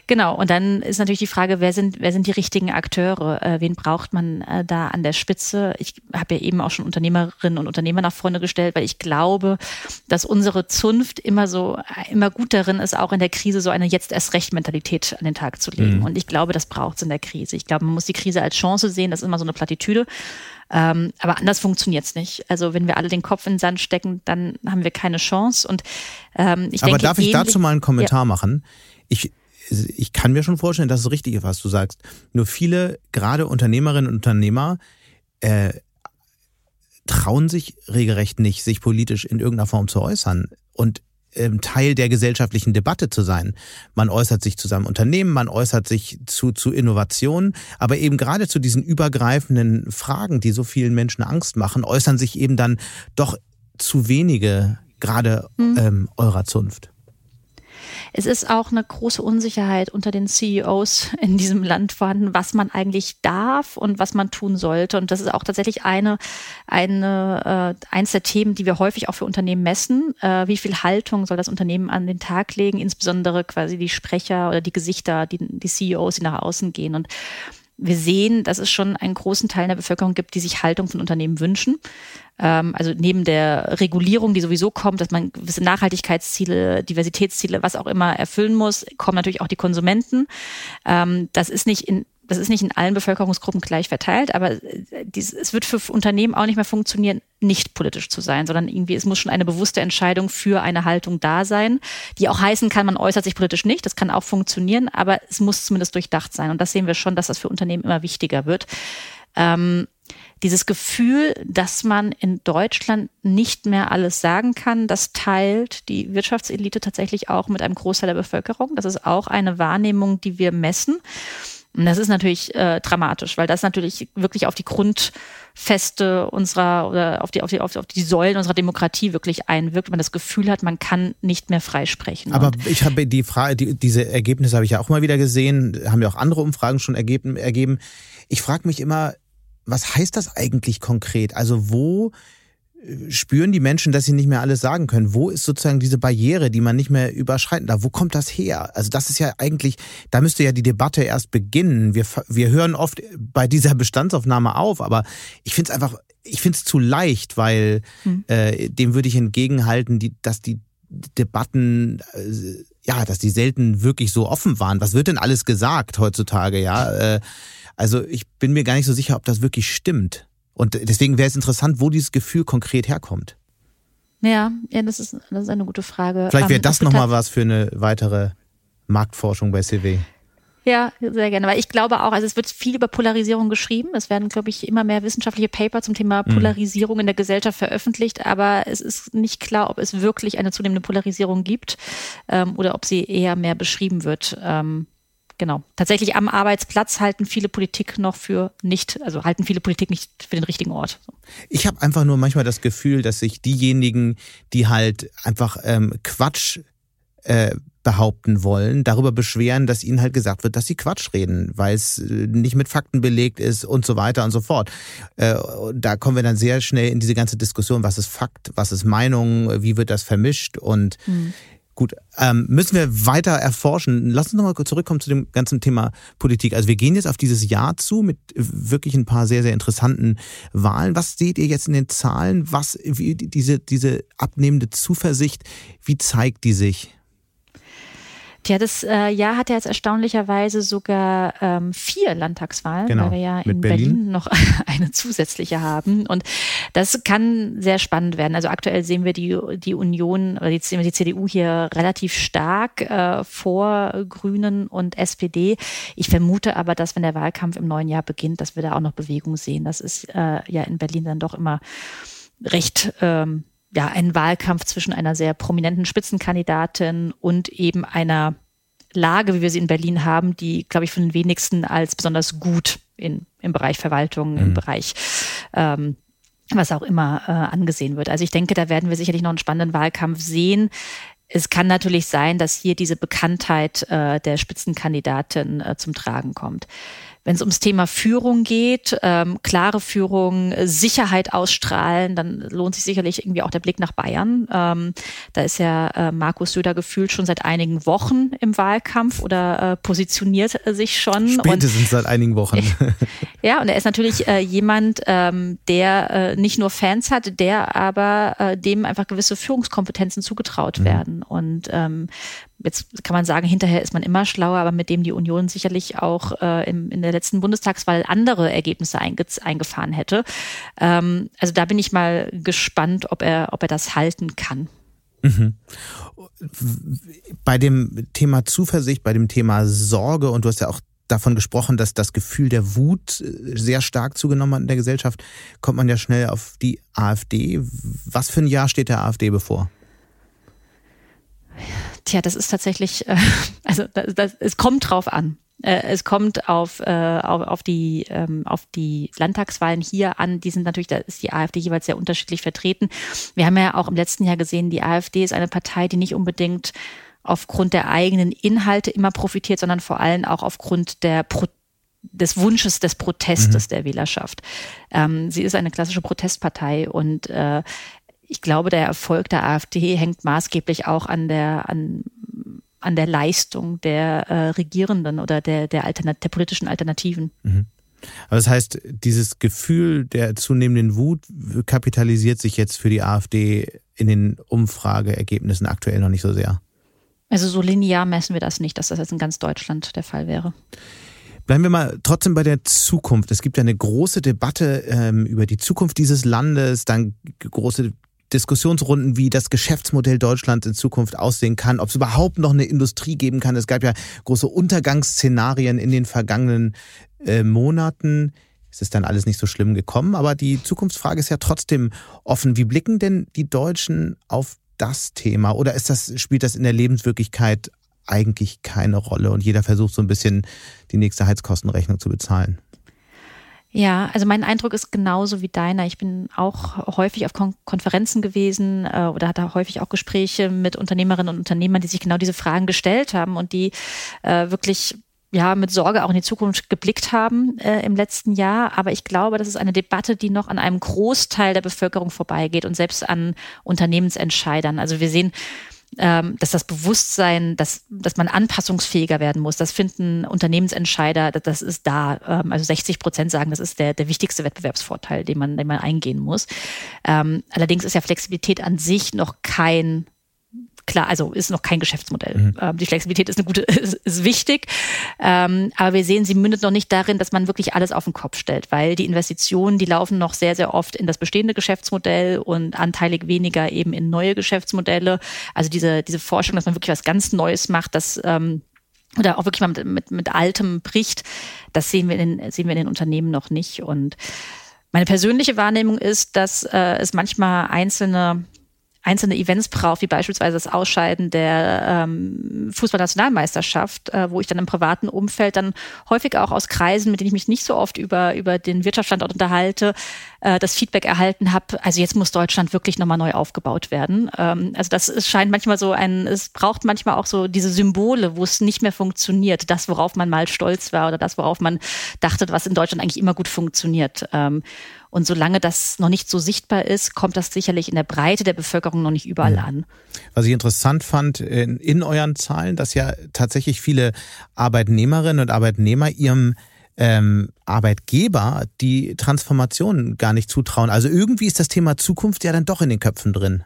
Genau, und dann ist natürlich die Frage, wer sind, wer sind die richtigen Akteure? Äh, wen braucht man äh, da an der Spitze? Ich habe ja eben auch schon Unternehmerinnen und Unternehmer nach vorne gestellt, weil ich glaube, dass unsere Zunft immer so, immer gut darin ist, auch in der Krise so eine jetzt erst recht Mentalität an den Tag zu legen. Mhm. Und ich glaube, das braucht es in der Krise. Ich glaube, man muss die Krise als Chance sehen. Das ist immer so eine Plattitüde. Ähm, aber anders funktioniert's nicht. Also wenn wir alle den Kopf in den Sand stecken, dann haben wir keine Chance. Und ähm, ich aber denke, darf ich dazu mal einen Kommentar ja. machen? Ich, ich kann mir schon vorstellen, dass es richtig ist, was du sagst. Nur viele, gerade Unternehmerinnen und Unternehmer, äh, trauen sich regelrecht nicht, sich politisch in irgendeiner Form zu äußern und ähm, Teil der gesellschaftlichen Debatte zu sein. Man äußert sich zu seinem Unternehmen, man äußert sich zu, zu Innovationen, aber eben gerade zu diesen übergreifenden Fragen, die so vielen Menschen Angst machen, äußern sich eben dann doch zu wenige, gerade mhm. ähm, eurer Zunft. Es ist auch eine große Unsicherheit unter den CEOs in diesem Land vorhanden, was man eigentlich darf und was man tun sollte. Und das ist auch tatsächlich eine, eine äh, eins der Themen, die wir häufig auch für Unternehmen messen. Äh, wie viel Haltung soll das Unternehmen an den Tag legen, insbesondere quasi die Sprecher oder die Gesichter, die, die CEOs, die nach außen gehen. Und wir sehen, dass es schon einen großen Teil der Bevölkerung gibt, die sich Haltung von Unternehmen wünschen. Ähm, also neben der Regulierung, die sowieso kommt, dass man gewisse Nachhaltigkeitsziele, Diversitätsziele, was auch immer erfüllen muss, kommen natürlich auch die Konsumenten. Ähm, das ist nicht in das ist nicht in allen Bevölkerungsgruppen gleich verteilt, aber äh, es wird für Unternehmen auch nicht mehr funktionieren, nicht politisch zu sein, sondern irgendwie, es muss schon eine bewusste Entscheidung für eine Haltung da sein, die auch heißen kann, man äußert sich politisch nicht, das kann auch funktionieren, aber es muss zumindest durchdacht sein. Und das sehen wir schon, dass das für Unternehmen immer wichtiger wird. Ähm, dieses Gefühl, dass man in Deutschland nicht mehr alles sagen kann, das teilt die Wirtschaftselite tatsächlich auch mit einem Großteil der Bevölkerung. Das ist auch eine Wahrnehmung, die wir messen. Und das ist natürlich äh, dramatisch, weil das natürlich wirklich auf die Grundfeste unserer oder auf die, auf die, auf die Säulen unserer Demokratie wirklich einwirkt, wenn man das Gefühl hat, man kann nicht mehr freisprechen. Aber Und ich habe die Frage, die, diese Ergebnisse habe ich ja auch mal wieder gesehen, haben ja auch andere Umfragen schon ergeben. ergeben. Ich frage mich immer, was heißt das eigentlich konkret? Also wo spüren die Menschen, dass sie nicht mehr alles sagen können? Wo ist sozusagen diese Barriere, die man nicht mehr überschreiten darf? Wo kommt das her? Also das ist ja eigentlich, da müsste ja die Debatte erst beginnen. Wir, wir hören oft bei dieser Bestandsaufnahme auf, aber ich finde es einfach, ich finde es zu leicht, weil hm. äh, dem würde ich entgegenhalten, die, dass die Debatten, äh, ja, dass die selten wirklich so offen waren. Was wird denn alles gesagt heutzutage, ja? Äh, also ich bin mir gar nicht so sicher, ob das wirklich stimmt. Und deswegen wäre es interessant, wo dieses Gefühl konkret herkommt. Ja, ja, das ist, das ist eine gute Frage. Vielleicht wäre ähm, das nochmal was für eine weitere Marktforschung bei CW. Ja, sehr gerne. Weil ich glaube auch, also es wird viel über Polarisierung geschrieben. Es werden, glaube ich, immer mehr wissenschaftliche Paper zum Thema mhm. Polarisierung mhm. in der Gesellschaft veröffentlicht, aber es ist nicht klar, ob es wirklich eine zunehmende Polarisierung gibt ähm, oder ob sie eher mehr beschrieben wird. Ähm, genau. Tatsächlich am Arbeitsplatz halten viele Politik noch für nicht, also halten viele Politik nicht für den richtigen Ort. Ich habe einfach nur manchmal das Gefühl, dass sich diejenigen, die halt einfach ähm, Quatsch äh, behaupten wollen, darüber beschweren, dass ihnen halt gesagt wird, dass sie Quatsch reden, weil es äh, nicht mit Fakten belegt ist und so weiter und so fort. Äh, da kommen wir dann sehr schnell in diese ganze Diskussion, was ist Fakt, was ist Meinung, wie wird das vermischt und mhm. Gut, ähm, müssen wir weiter erforschen. Lass uns nochmal zurückkommen zu dem ganzen Thema Politik. Also wir gehen jetzt auf dieses Jahr zu mit wirklich ein paar sehr, sehr interessanten Wahlen. Was seht ihr jetzt in den Zahlen? Was, wie, diese, diese abnehmende Zuversicht, wie zeigt die sich? Tja, das äh, Jahr hat ja jetzt erstaunlicherweise sogar ähm, vier Landtagswahlen, genau, weil wir ja in Berlin. Berlin. noch eine zusätzliche haben. Und das kann sehr spannend werden. Also aktuell sehen wir die, die Union oder die, die CDU hier relativ stark äh, vor Grünen und SPD. Ich vermute aber, dass wenn der Wahlkampf im neuen Jahr beginnt, dass wir da auch noch Bewegung sehen. Das ist äh, ja in Berlin dann doch immer recht ähm, ja, einen Wahlkampf zwischen einer sehr prominenten Spitzenkandidatin und eben einer Lage, wie wir sie in Berlin haben, die, glaube ich, von den wenigsten als besonders gut in, im Bereich Verwaltung, mhm. im Bereich ähm, was auch immer äh, angesehen wird. Also ich denke, da werden wir sicherlich noch einen spannenden Wahlkampf sehen. Es kann natürlich sein, dass hier diese Bekanntheit äh, der Spitzenkandidatin äh, zum Tragen kommt. Wenn es ums Thema Führung geht, ähm, klare Führung, Sicherheit ausstrahlen, dann lohnt sich sicherlich irgendwie auch der Blick nach Bayern. Ähm, da ist ja äh, Markus Söder gefühlt schon seit einigen Wochen im Wahlkampf oder äh, positioniert sich schon. Spätestens und, seit einigen Wochen. ja, und er ist natürlich äh, jemand, ähm, der äh, nicht nur Fans hat, der aber äh, dem einfach gewisse Führungskompetenzen zugetraut mhm. werden. Und ähm, jetzt kann man sagen, hinterher ist man immer schlauer, aber mit dem die Union sicherlich auch äh, in, in der letzten Bundestagswahl andere Ergebnisse einge eingefahren hätte. Ähm, also da bin ich mal gespannt, ob er, ob er das halten kann. Mhm. Bei dem Thema Zuversicht, bei dem Thema Sorge, und du hast ja auch davon gesprochen, dass das Gefühl der Wut äh, sehr stark zugenommen hat in der Gesellschaft, kommt man ja schnell auf die AfD. Was für ein Jahr steht der AfD bevor? Tja, das ist tatsächlich, äh, also das, das, es kommt drauf an. Äh, es kommt auf, äh, auf, auf, die, ähm, auf die Landtagswahlen hier an. Die sind natürlich, da ist die AfD jeweils sehr unterschiedlich vertreten. Wir haben ja auch im letzten Jahr gesehen, die AfD ist eine Partei, die nicht unbedingt aufgrund der eigenen Inhalte immer profitiert, sondern vor allem auch aufgrund der Pro des Wunsches des Protestes mhm. der Wählerschaft. Ähm, sie ist eine klassische Protestpartei und äh, ich glaube, der Erfolg der AfD hängt maßgeblich auch an der, an, an der Leistung der äh, Regierenden oder der, der, Alternat der politischen Alternativen. Mhm. Aber das heißt, dieses Gefühl der zunehmenden Wut kapitalisiert sich jetzt für die AfD in den Umfrageergebnissen aktuell noch nicht so sehr. Also so linear messen wir das nicht, dass das jetzt in ganz Deutschland der Fall wäre. Bleiben wir mal trotzdem bei der Zukunft. Es gibt ja eine große Debatte ähm, über die Zukunft dieses Landes, dann große Diskussionsrunden, wie das Geschäftsmodell Deutschlands in Zukunft aussehen kann, ob es überhaupt noch eine Industrie geben kann. Es gab ja große Untergangsszenarien in den vergangenen äh, Monaten. Es ist dann alles nicht so schlimm gekommen, aber die Zukunftsfrage ist ja trotzdem offen. Wie blicken denn die Deutschen auf das Thema? Oder ist das, spielt das in der Lebenswirklichkeit eigentlich keine Rolle und jeder versucht so ein bisschen die nächste Heizkostenrechnung zu bezahlen? Ja, also mein Eindruck ist genauso wie deiner. Ich bin auch häufig auf Kon Konferenzen gewesen äh, oder hatte häufig auch Gespräche mit Unternehmerinnen und Unternehmern, die sich genau diese Fragen gestellt haben und die äh, wirklich ja mit Sorge auch in die Zukunft geblickt haben äh, im letzten Jahr. Aber ich glaube, das ist eine Debatte, die noch an einem Großteil der Bevölkerung vorbeigeht und selbst an Unternehmensentscheidern. Also wir sehen ähm, dass das Bewusstsein, dass, dass man anpassungsfähiger werden muss, das finden Unternehmensentscheider, das ist da. Ähm, also 60 Prozent sagen, das ist der, der wichtigste Wettbewerbsvorteil, den man, den man eingehen muss. Ähm, allerdings ist ja Flexibilität an sich noch kein klar, also ist noch kein Geschäftsmodell. Mhm. Ähm, die Flexibilität ist eine gute, ist, ist wichtig. Ähm, aber wir sehen, sie mündet noch nicht darin, dass man wirklich alles auf den Kopf stellt, weil die Investitionen, die laufen noch sehr, sehr oft in das bestehende Geschäftsmodell und anteilig weniger eben in neue Geschäftsmodelle. Also diese, diese Forschung, dass man wirklich was ganz Neues macht, das ähm, oder auch wirklich mal mit, mit, mit Altem bricht, das sehen wir, in, sehen wir in den Unternehmen noch nicht. Und meine persönliche Wahrnehmung ist, dass äh, es manchmal einzelne einzelne Events braucht, wie beispielsweise das Ausscheiden der ähm, Fußballnationalmeisterschaft, äh, wo ich dann im privaten Umfeld dann häufig auch aus Kreisen, mit denen ich mich nicht so oft über, über den Wirtschaftsstandort unterhalte, äh, das Feedback erhalten habe, also jetzt muss Deutschland wirklich nochmal neu aufgebaut werden. Ähm, also das ist, scheint manchmal so ein, es braucht manchmal auch so diese Symbole, wo es nicht mehr funktioniert, das, worauf man mal stolz war oder das, worauf man dachte, was in Deutschland eigentlich immer gut funktioniert. Ähm, und solange das noch nicht so sichtbar ist, kommt das sicherlich in der Breite der Bevölkerung noch nicht überall mhm. an. Was ich interessant fand in, in euren Zahlen, dass ja tatsächlich viele Arbeitnehmerinnen und Arbeitnehmer ihrem ähm, Arbeitgeber die Transformation gar nicht zutrauen. Also irgendwie ist das Thema Zukunft ja dann doch in den Köpfen drin.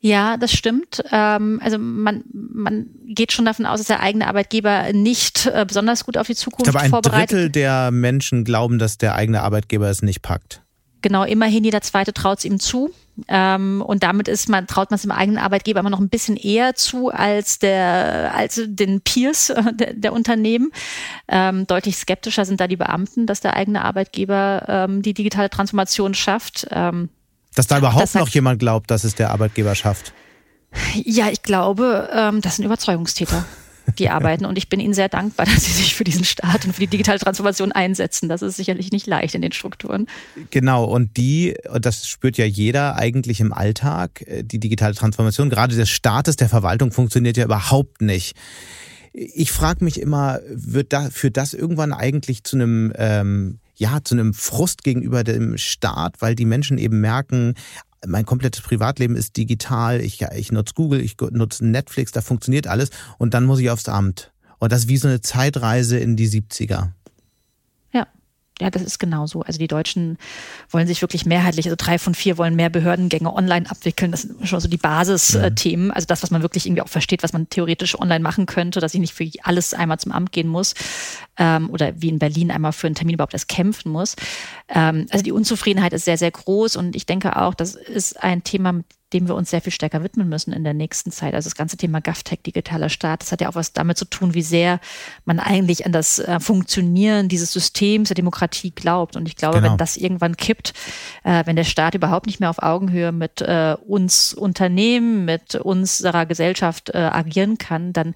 Ja, das stimmt. Ähm, also man, man geht schon davon aus, dass der eigene Arbeitgeber nicht äh, besonders gut auf die Zukunft ich glaube, ein vorbereitet. Drittel der Menschen glauben, dass der eigene Arbeitgeber es nicht packt. Genau, immerhin jeder Zweite traut es ihm zu. Ähm, und damit ist man, traut man es dem eigenen Arbeitgeber immer noch ein bisschen eher zu als der, als den Peers äh, der, der, Unternehmen. Ähm, deutlich skeptischer sind da die Beamten, dass der eigene Arbeitgeber die digitale Transformation schafft. Dass da überhaupt das noch jemand glaubt, dass es der Arbeitgeber schafft. Ja, ich glaube, ähm, das sind Überzeugungstäter, die arbeiten. Und ich bin ihnen sehr dankbar, dass sie sich für diesen Staat und für die digitale Transformation einsetzen. Das ist sicherlich nicht leicht in den Strukturen. Genau, und die, das spürt ja jeder eigentlich im Alltag, äh, die digitale Transformation, gerade des Staates, der Verwaltung funktioniert ja überhaupt nicht. Ich frage mich immer, wird da, führt das irgendwann eigentlich zu einem ähm, ja, zu einem Frust gegenüber dem Staat, weil die Menschen eben merken, mein komplettes Privatleben ist digital, ich, ich nutze Google, ich nutze Netflix, da funktioniert alles und dann muss ich aufs Amt. Und das ist wie so eine Zeitreise in die 70er. Ja, das ist genau so. Also die Deutschen wollen sich wirklich mehrheitlich, also drei von vier wollen mehr Behördengänge online abwickeln. Das sind schon so die Basisthemen. Ja. Also das, was man wirklich irgendwie auch versteht, was man theoretisch online machen könnte, dass ich nicht für alles einmal zum Amt gehen muss ähm, oder wie in Berlin einmal für einen Termin überhaupt erst kämpfen muss. Ähm, also die Unzufriedenheit ist sehr, sehr groß und ich denke auch, das ist ein Thema, mit dem wir uns sehr viel stärker widmen müssen in der nächsten Zeit. Also das ganze Thema GovTech, digitaler Staat, das hat ja auch was damit zu tun, wie sehr man eigentlich an das äh, Funktionieren dieses Systems der Demokratie glaubt. Und ich glaube, genau. wenn das irgendwann kippt, äh, wenn der Staat überhaupt nicht mehr auf Augenhöhe mit äh, uns Unternehmen, mit unserer Gesellschaft agieren kann, dann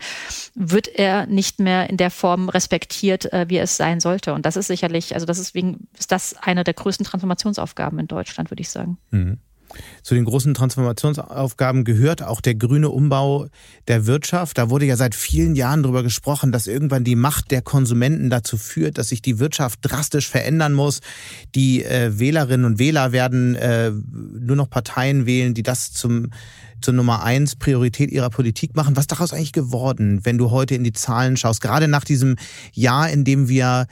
wird er nicht mehr in der Form respektiert, wie es sein sollte. Und das ist sicherlich, also das ist wegen, ist das eine der größten Transformationsaufgaben in Deutschland, würde ich sagen. Mhm. Zu den großen Transformationsaufgaben gehört auch der grüne Umbau der Wirtschaft. Da wurde ja seit vielen Jahren darüber gesprochen, dass irgendwann die Macht der Konsumenten dazu führt, dass sich die Wirtschaft drastisch verändern muss. Die äh, Wählerinnen und Wähler werden äh, nur noch Parteien wählen, die das zum zur Nummer eins Priorität ihrer Politik machen. Was daraus eigentlich geworden, wenn du heute in die Zahlen schaust? Gerade nach diesem Jahr, in dem wir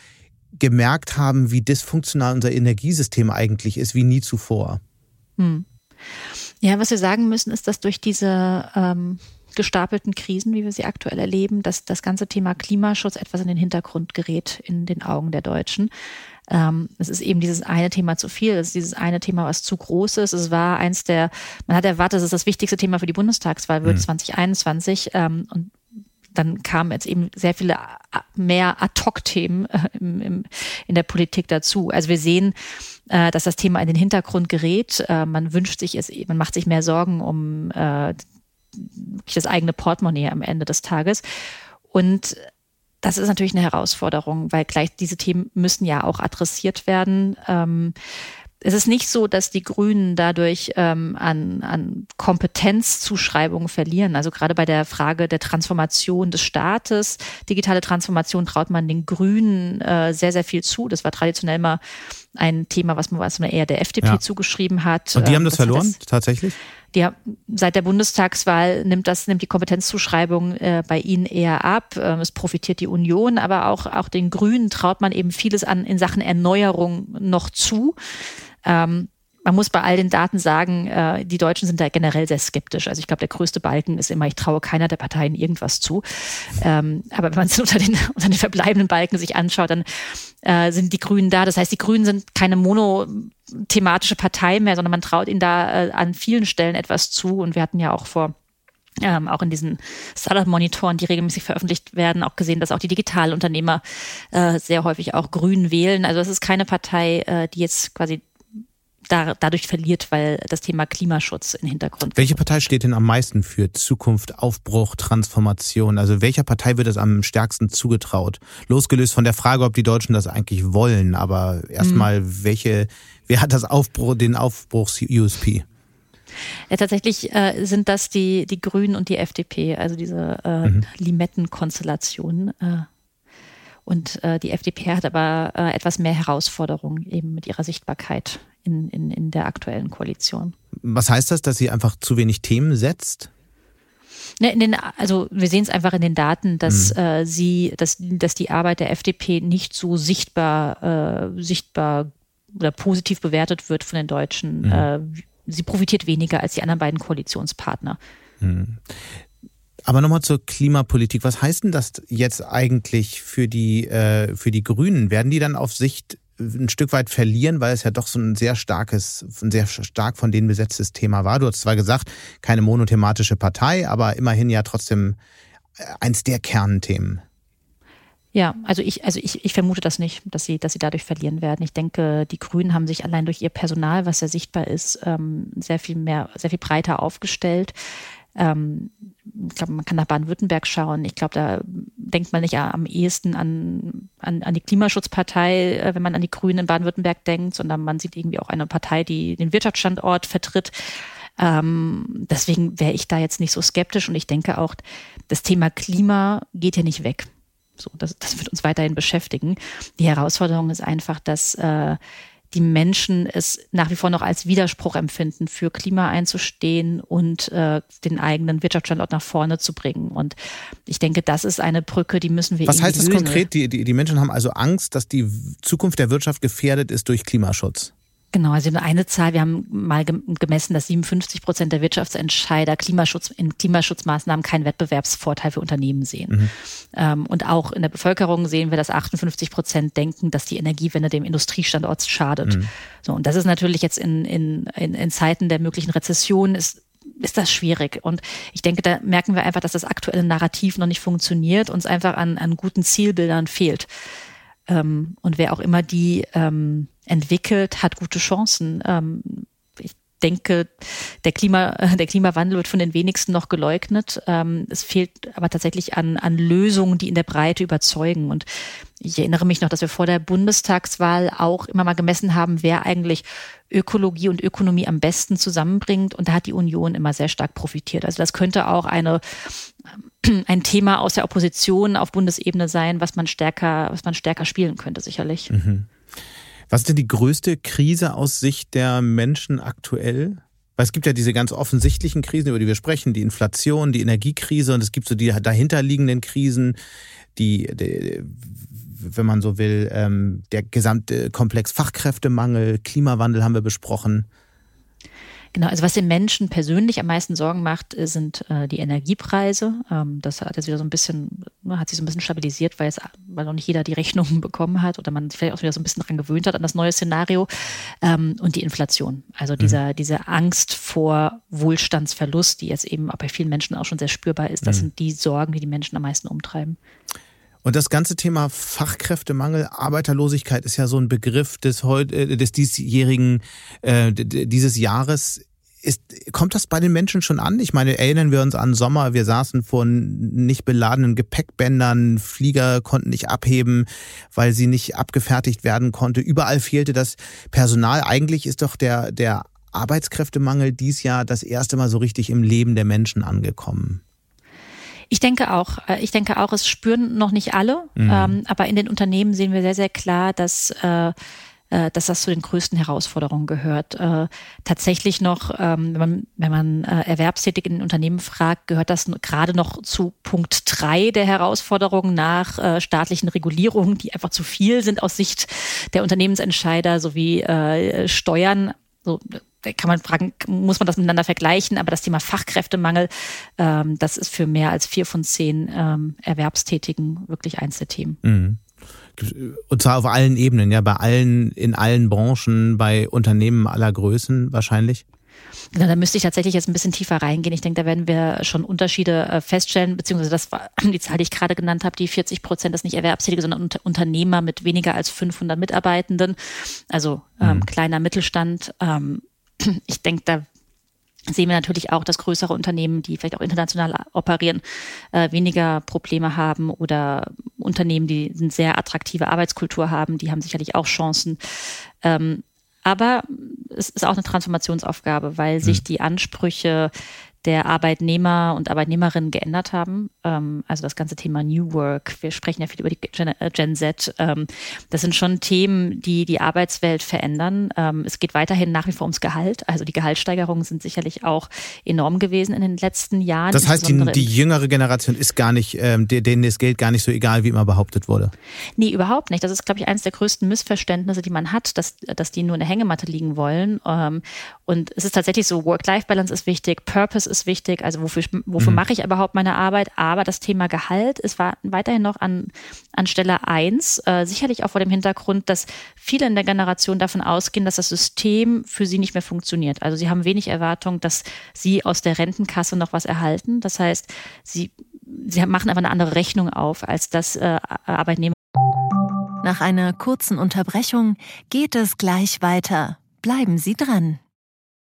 gemerkt haben, wie dysfunktional unser Energiesystem eigentlich ist, wie nie zuvor. Hm. Ja, was wir sagen müssen, ist, dass durch diese ähm, gestapelten Krisen, wie wir sie aktuell erleben, dass das ganze Thema Klimaschutz etwas in den Hintergrund gerät in den Augen der Deutschen. Ähm, es ist eben dieses eine Thema zu viel, es ist dieses eine Thema, was zu groß ist. Es war eins der, man hat erwartet, es ist das wichtigste Thema für die Bundestagswahl wird mhm. 2021 ähm, und dann kamen jetzt eben sehr viele mehr Ad-Hoc-Themen äh, in der Politik dazu. Also wir sehen, äh, dass das Thema in den Hintergrund gerät. Äh, man wünscht sich es, man macht sich mehr Sorgen um äh, das eigene Portemonnaie am Ende des Tages. Und das ist natürlich eine Herausforderung, weil gleich diese Themen müssen ja auch adressiert werden. Ähm, es ist nicht so, dass die Grünen dadurch ähm, an, an Kompetenzzuschreibungen verlieren. Also gerade bei der Frage der Transformation des Staates, digitale Transformation traut man den Grünen äh, sehr, sehr viel zu. Das war traditionell mal ein Thema, was man, was man eher der FDP ja. zugeschrieben hat. Und die haben das, das verloren, das, tatsächlich? Die, seit der Bundestagswahl nimmt das, nimmt die Kompetenzzuschreibung äh, bei ihnen eher ab. Ähm, es profitiert die Union, aber auch, auch den Grünen traut man eben vieles an in Sachen Erneuerung noch zu. Ähm, man muss bei all den Daten sagen, äh, die Deutschen sind da generell sehr skeptisch. Also ich glaube, der größte Balken ist immer, ich traue keiner der Parteien irgendwas zu. Ähm, aber wenn man es unter den, unter den verbleibenden Balken sich anschaut, dann äh, sind die Grünen da. Das heißt, die Grünen sind keine monothematische Partei mehr, sondern man traut ihnen da äh, an vielen Stellen etwas zu. Und wir hatten ja auch vor ähm, auch in diesen Startup-Monitoren, die regelmäßig veröffentlicht werden, auch gesehen, dass auch die Digitalunternehmer äh, sehr häufig auch grün wählen. Also es ist keine Partei, äh, die jetzt quasi da, dadurch verliert, weil das Thema Klimaschutz in Hintergrund. Welche Partei steht denn am meisten für Zukunft, Aufbruch, Transformation? Also welcher Partei wird es am stärksten zugetraut? Losgelöst von der Frage, ob die Deutschen das eigentlich wollen, aber erstmal, mhm. welche, wer hat das Aufbruch, den Aufbruchs-USP? Ja, tatsächlich äh, sind das die, die Grünen und die FDP, also diese äh, mhm. Limettenkonstellation. Äh, und äh, die FDP hat aber äh, etwas mehr Herausforderungen eben mit ihrer Sichtbarkeit in, in, in der aktuellen Koalition. Was heißt das, dass sie einfach zu wenig Themen setzt? Ne, den, also wir sehen es einfach in den Daten, dass mhm. äh, sie, dass, dass die Arbeit der FDP nicht so sichtbar, äh, sichtbar oder positiv bewertet wird von den Deutschen. Mhm. Äh, sie profitiert weniger als die anderen beiden Koalitionspartner. Mhm. Aber nochmal zur Klimapolitik. Was heißt denn das jetzt eigentlich für die, äh, für die Grünen? Werden die dann auf Sicht ein Stück weit verlieren, weil es ja doch so ein sehr starkes, ein sehr stark von denen besetztes Thema war? Du hast zwar gesagt, keine monothematische Partei, aber immerhin ja trotzdem äh, eins der Kernthemen. Ja, also ich, also ich, ich vermute das nicht, dass sie, dass sie dadurch verlieren werden. Ich denke, die Grünen haben sich allein durch ihr Personal, was ja sichtbar ist, ähm, sehr viel mehr, sehr viel breiter aufgestellt. Ähm, ich glaube, man kann nach Baden-Württemberg schauen. Ich glaube, da denkt man nicht am ehesten an, an, an die Klimaschutzpartei, äh, wenn man an die Grünen in Baden-Württemberg denkt, sondern man sieht irgendwie auch eine Partei, die den Wirtschaftsstandort vertritt. Ähm, deswegen wäre ich da jetzt nicht so skeptisch und ich denke auch, das Thema Klima geht ja nicht weg. So, das, das wird uns weiterhin beschäftigen. Die Herausforderung ist einfach, dass äh, die Menschen es nach wie vor noch als Widerspruch empfinden, für Klima einzustehen und äh, den eigenen Wirtschaftsstandort nach vorne zu bringen. Und ich denke, das ist eine Brücke, die müssen wir. Was heißt das konkret? Die, die, die Menschen haben also Angst, dass die Zukunft der Wirtschaft gefährdet ist durch Klimaschutz. Genau, also eine Zahl, wir haben mal gemessen, dass 57 Prozent der Wirtschaftsentscheider Klimaschutz, in Klimaschutzmaßnahmen keinen Wettbewerbsvorteil für Unternehmen sehen. Mhm. Ähm, und auch in der Bevölkerung sehen wir, dass 58 Prozent denken, dass die Energiewende dem Industriestandort schadet. Mhm. So, und das ist natürlich jetzt in, in, in, in Zeiten der möglichen Rezession ist ist das schwierig. Und ich denke, da merken wir einfach, dass das aktuelle Narrativ noch nicht funktioniert, uns einfach an, an guten Zielbildern fehlt. Ähm, und wer auch immer die ähm, entwickelt, hat gute Chancen. Ähm, ich denke, der, Klima, der Klimawandel wird von den wenigsten noch geleugnet. Ähm, es fehlt aber tatsächlich an, an Lösungen, die in der Breite überzeugen. Und ich erinnere mich noch, dass wir vor der Bundestagswahl auch immer mal gemessen haben, wer eigentlich Ökologie und Ökonomie am besten zusammenbringt. Und da hat die Union immer sehr stark profitiert. Also das könnte auch eine ein Thema aus der Opposition auf Bundesebene sein, was man stärker, was man stärker spielen könnte, sicherlich. Mhm. Was ist denn die größte Krise aus Sicht der Menschen aktuell? Weil es gibt ja diese ganz offensichtlichen Krisen, über die wir sprechen, die Inflation, die Energiekrise und es gibt so die dahinterliegenden Krisen, die, die wenn man so will, ähm, der gesamte Komplex Fachkräftemangel, Klimawandel haben wir besprochen. Genau, also was den Menschen persönlich am meisten Sorgen macht, äh, sind äh, die Energiepreise. Ähm, das hat jetzt wieder so ein bisschen, ne, hat sich so ein bisschen stabilisiert, weil, es, weil noch nicht jeder die Rechnungen bekommen hat oder man sich vielleicht auch wieder so ein bisschen daran gewöhnt hat an das neue Szenario. Ähm, und die Inflation. Also dieser, mhm. diese Angst vor Wohlstandsverlust, die jetzt eben auch bei vielen Menschen auch schon sehr spürbar ist, das mhm. sind die Sorgen, die die Menschen am meisten umtreiben. Und das ganze Thema Fachkräftemangel, Arbeiterlosigkeit ist ja so ein Begriff des äh, des diesjährigen, äh, dieses Jahres. Ist, kommt das bei den Menschen schon an? Ich meine, erinnern wir uns an Sommer, wir saßen vor nicht beladenen Gepäckbändern, Flieger konnten nicht abheben, weil sie nicht abgefertigt werden konnte. Überall fehlte das Personal. Eigentlich ist doch der, der Arbeitskräftemangel dies Jahr das erste Mal so richtig im Leben der Menschen angekommen. Ich denke auch. Äh, ich denke auch, es spüren noch nicht alle, mhm. ähm, aber in den Unternehmen sehen wir sehr, sehr klar, dass äh, äh, dass das zu den größten Herausforderungen gehört. Äh, tatsächlich noch, ähm, wenn man, wenn man äh, erwerbstätig in Unternehmen fragt, gehört das gerade noch zu Punkt drei der Herausforderungen nach äh, staatlichen Regulierungen, die einfach zu viel sind aus Sicht der Unternehmensentscheider sowie äh, Steuern. So, da kann man fragen, muss man das miteinander vergleichen? Aber das Thema Fachkräftemangel, ähm, das ist für mehr als vier von zehn ähm, Erwerbstätigen wirklich eins der Themen. Mhm. Und zwar auf allen Ebenen, ja, bei allen, in allen Branchen, bei Unternehmen aller Größen wahrscheinlich. Genau, da müsste ich tatsächlich jetzt ein bisschen tiefer reingehen. Ich denke, da werden wir schon Unterschiede äh, feststellen, beziehungsweise das war die Zahl, die ich gerade genannt habe, die 40 Prozent ist nicht Erwerbstätige, sondern Unternehmer mit weniger als 500 Mitarbeitenden, also ähm, mhm. kleiner Mittelstand. Ähm, ich denke, da sehen wir natürlich auch, dass größere Unternehmen, die vielleicht auch international operieren, äh, weniger Probleme haben oder Unternehmen, die eine sehr attraktive Arbeitskultur haben, die haben sicherlich auch Chancen. Ähm, aber es ist auch eine Transformationsaufgabe, weil sich hm. die Ansprüche der Arbeitnehmer und Arbeitnehmerinnen geändert haben. Ähm, also das ganze Thema New Work. Wir sprechen ja viel über die Gen, äh, Gen Z. Ähm, das sind schon Themen, die die Arbeitswelt verändern. Ähm, es geht weiterhin nach wie vor ums Gehalt. Also die Gehaltssteigerungen sind sicherlich auch enorm gewesen in den letzten Jahren. Das heißt, die, die jüngere Generation ist gar nicht, ähm, denen ist Geld gar nicht so egal, wie immer behauptet wurde. Nee, überhaupt nicht. Das ist, glaube ich, eines der größten Missverständnisse, die man hat, dass, dass die nur in der Hängematte liegen wollen. Ähm, und es ist tatsächlich so, Work-Life-Balance ist wichtig, Purpose ist wichtig, also wofür, wofür mhm. mache ich überhaupt meine Arbeit, aber das Thema Gehalt ist weiterhin noch an, an Stelle eins, äh, sicherlich auch vor dem Hintergrund, dass viele in der Generation davon ausgehen, dass das System für sie nicht mehr funktioniert. Also sie haben wenig Erwartung, dass sie aus der Rentenkasse noch was erhalten. Das heißt, sie, sie machen einfach eine andere Rechnung auf, als das äh, Arbeitnehmer. Nach einer kurzen Unterbrechung geht es gleich weiter. Bleiben Sie dran.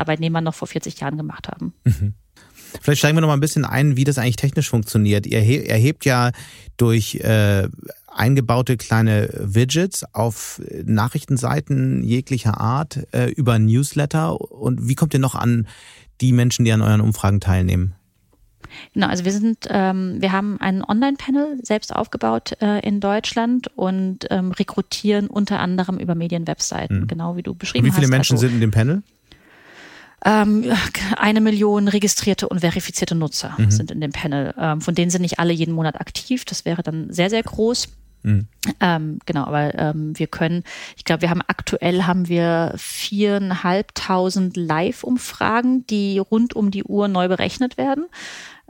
Arbeitnehmer noch vor 40 Jahren gemacht haben. Mhm. Vielleicht steigen wir noch mal ein bisschen ein, wie das eigentlich technisch funktioniert. Ihr erhebt ja durch äh, eingebaute kleine Widgets auf Nachrichtenseiten jeglicher Art äh, über Newsletter. Und wie kommt ihr noch an die Menschen, die an euren Umfragen teilnehmen? Genau, also wir sind, ähm, wir haben ein Online-Panel selbst aufgebaut äh, in Deutschland und ähm, rekrutieren unter anderem über Medienwebseiten, mhm. genau wie du beschrieben hast. Wie viele hast. Menschen also, sind in dem Panel? Ähm, eine Million registrierte und verifizierte Nutzer mhm. sind in dem Panel. Ähm, von denen sind nicht alle jeden Monat aktiv. Das wäre dann sehr, sehr groß. Mhm. Ähm, genau, aber ähm, wir können, ich glaube, wir haben aktuell haben wir viereinhalbtausend Live-Umfragen, die rund um die Uhr neu berechnet werden.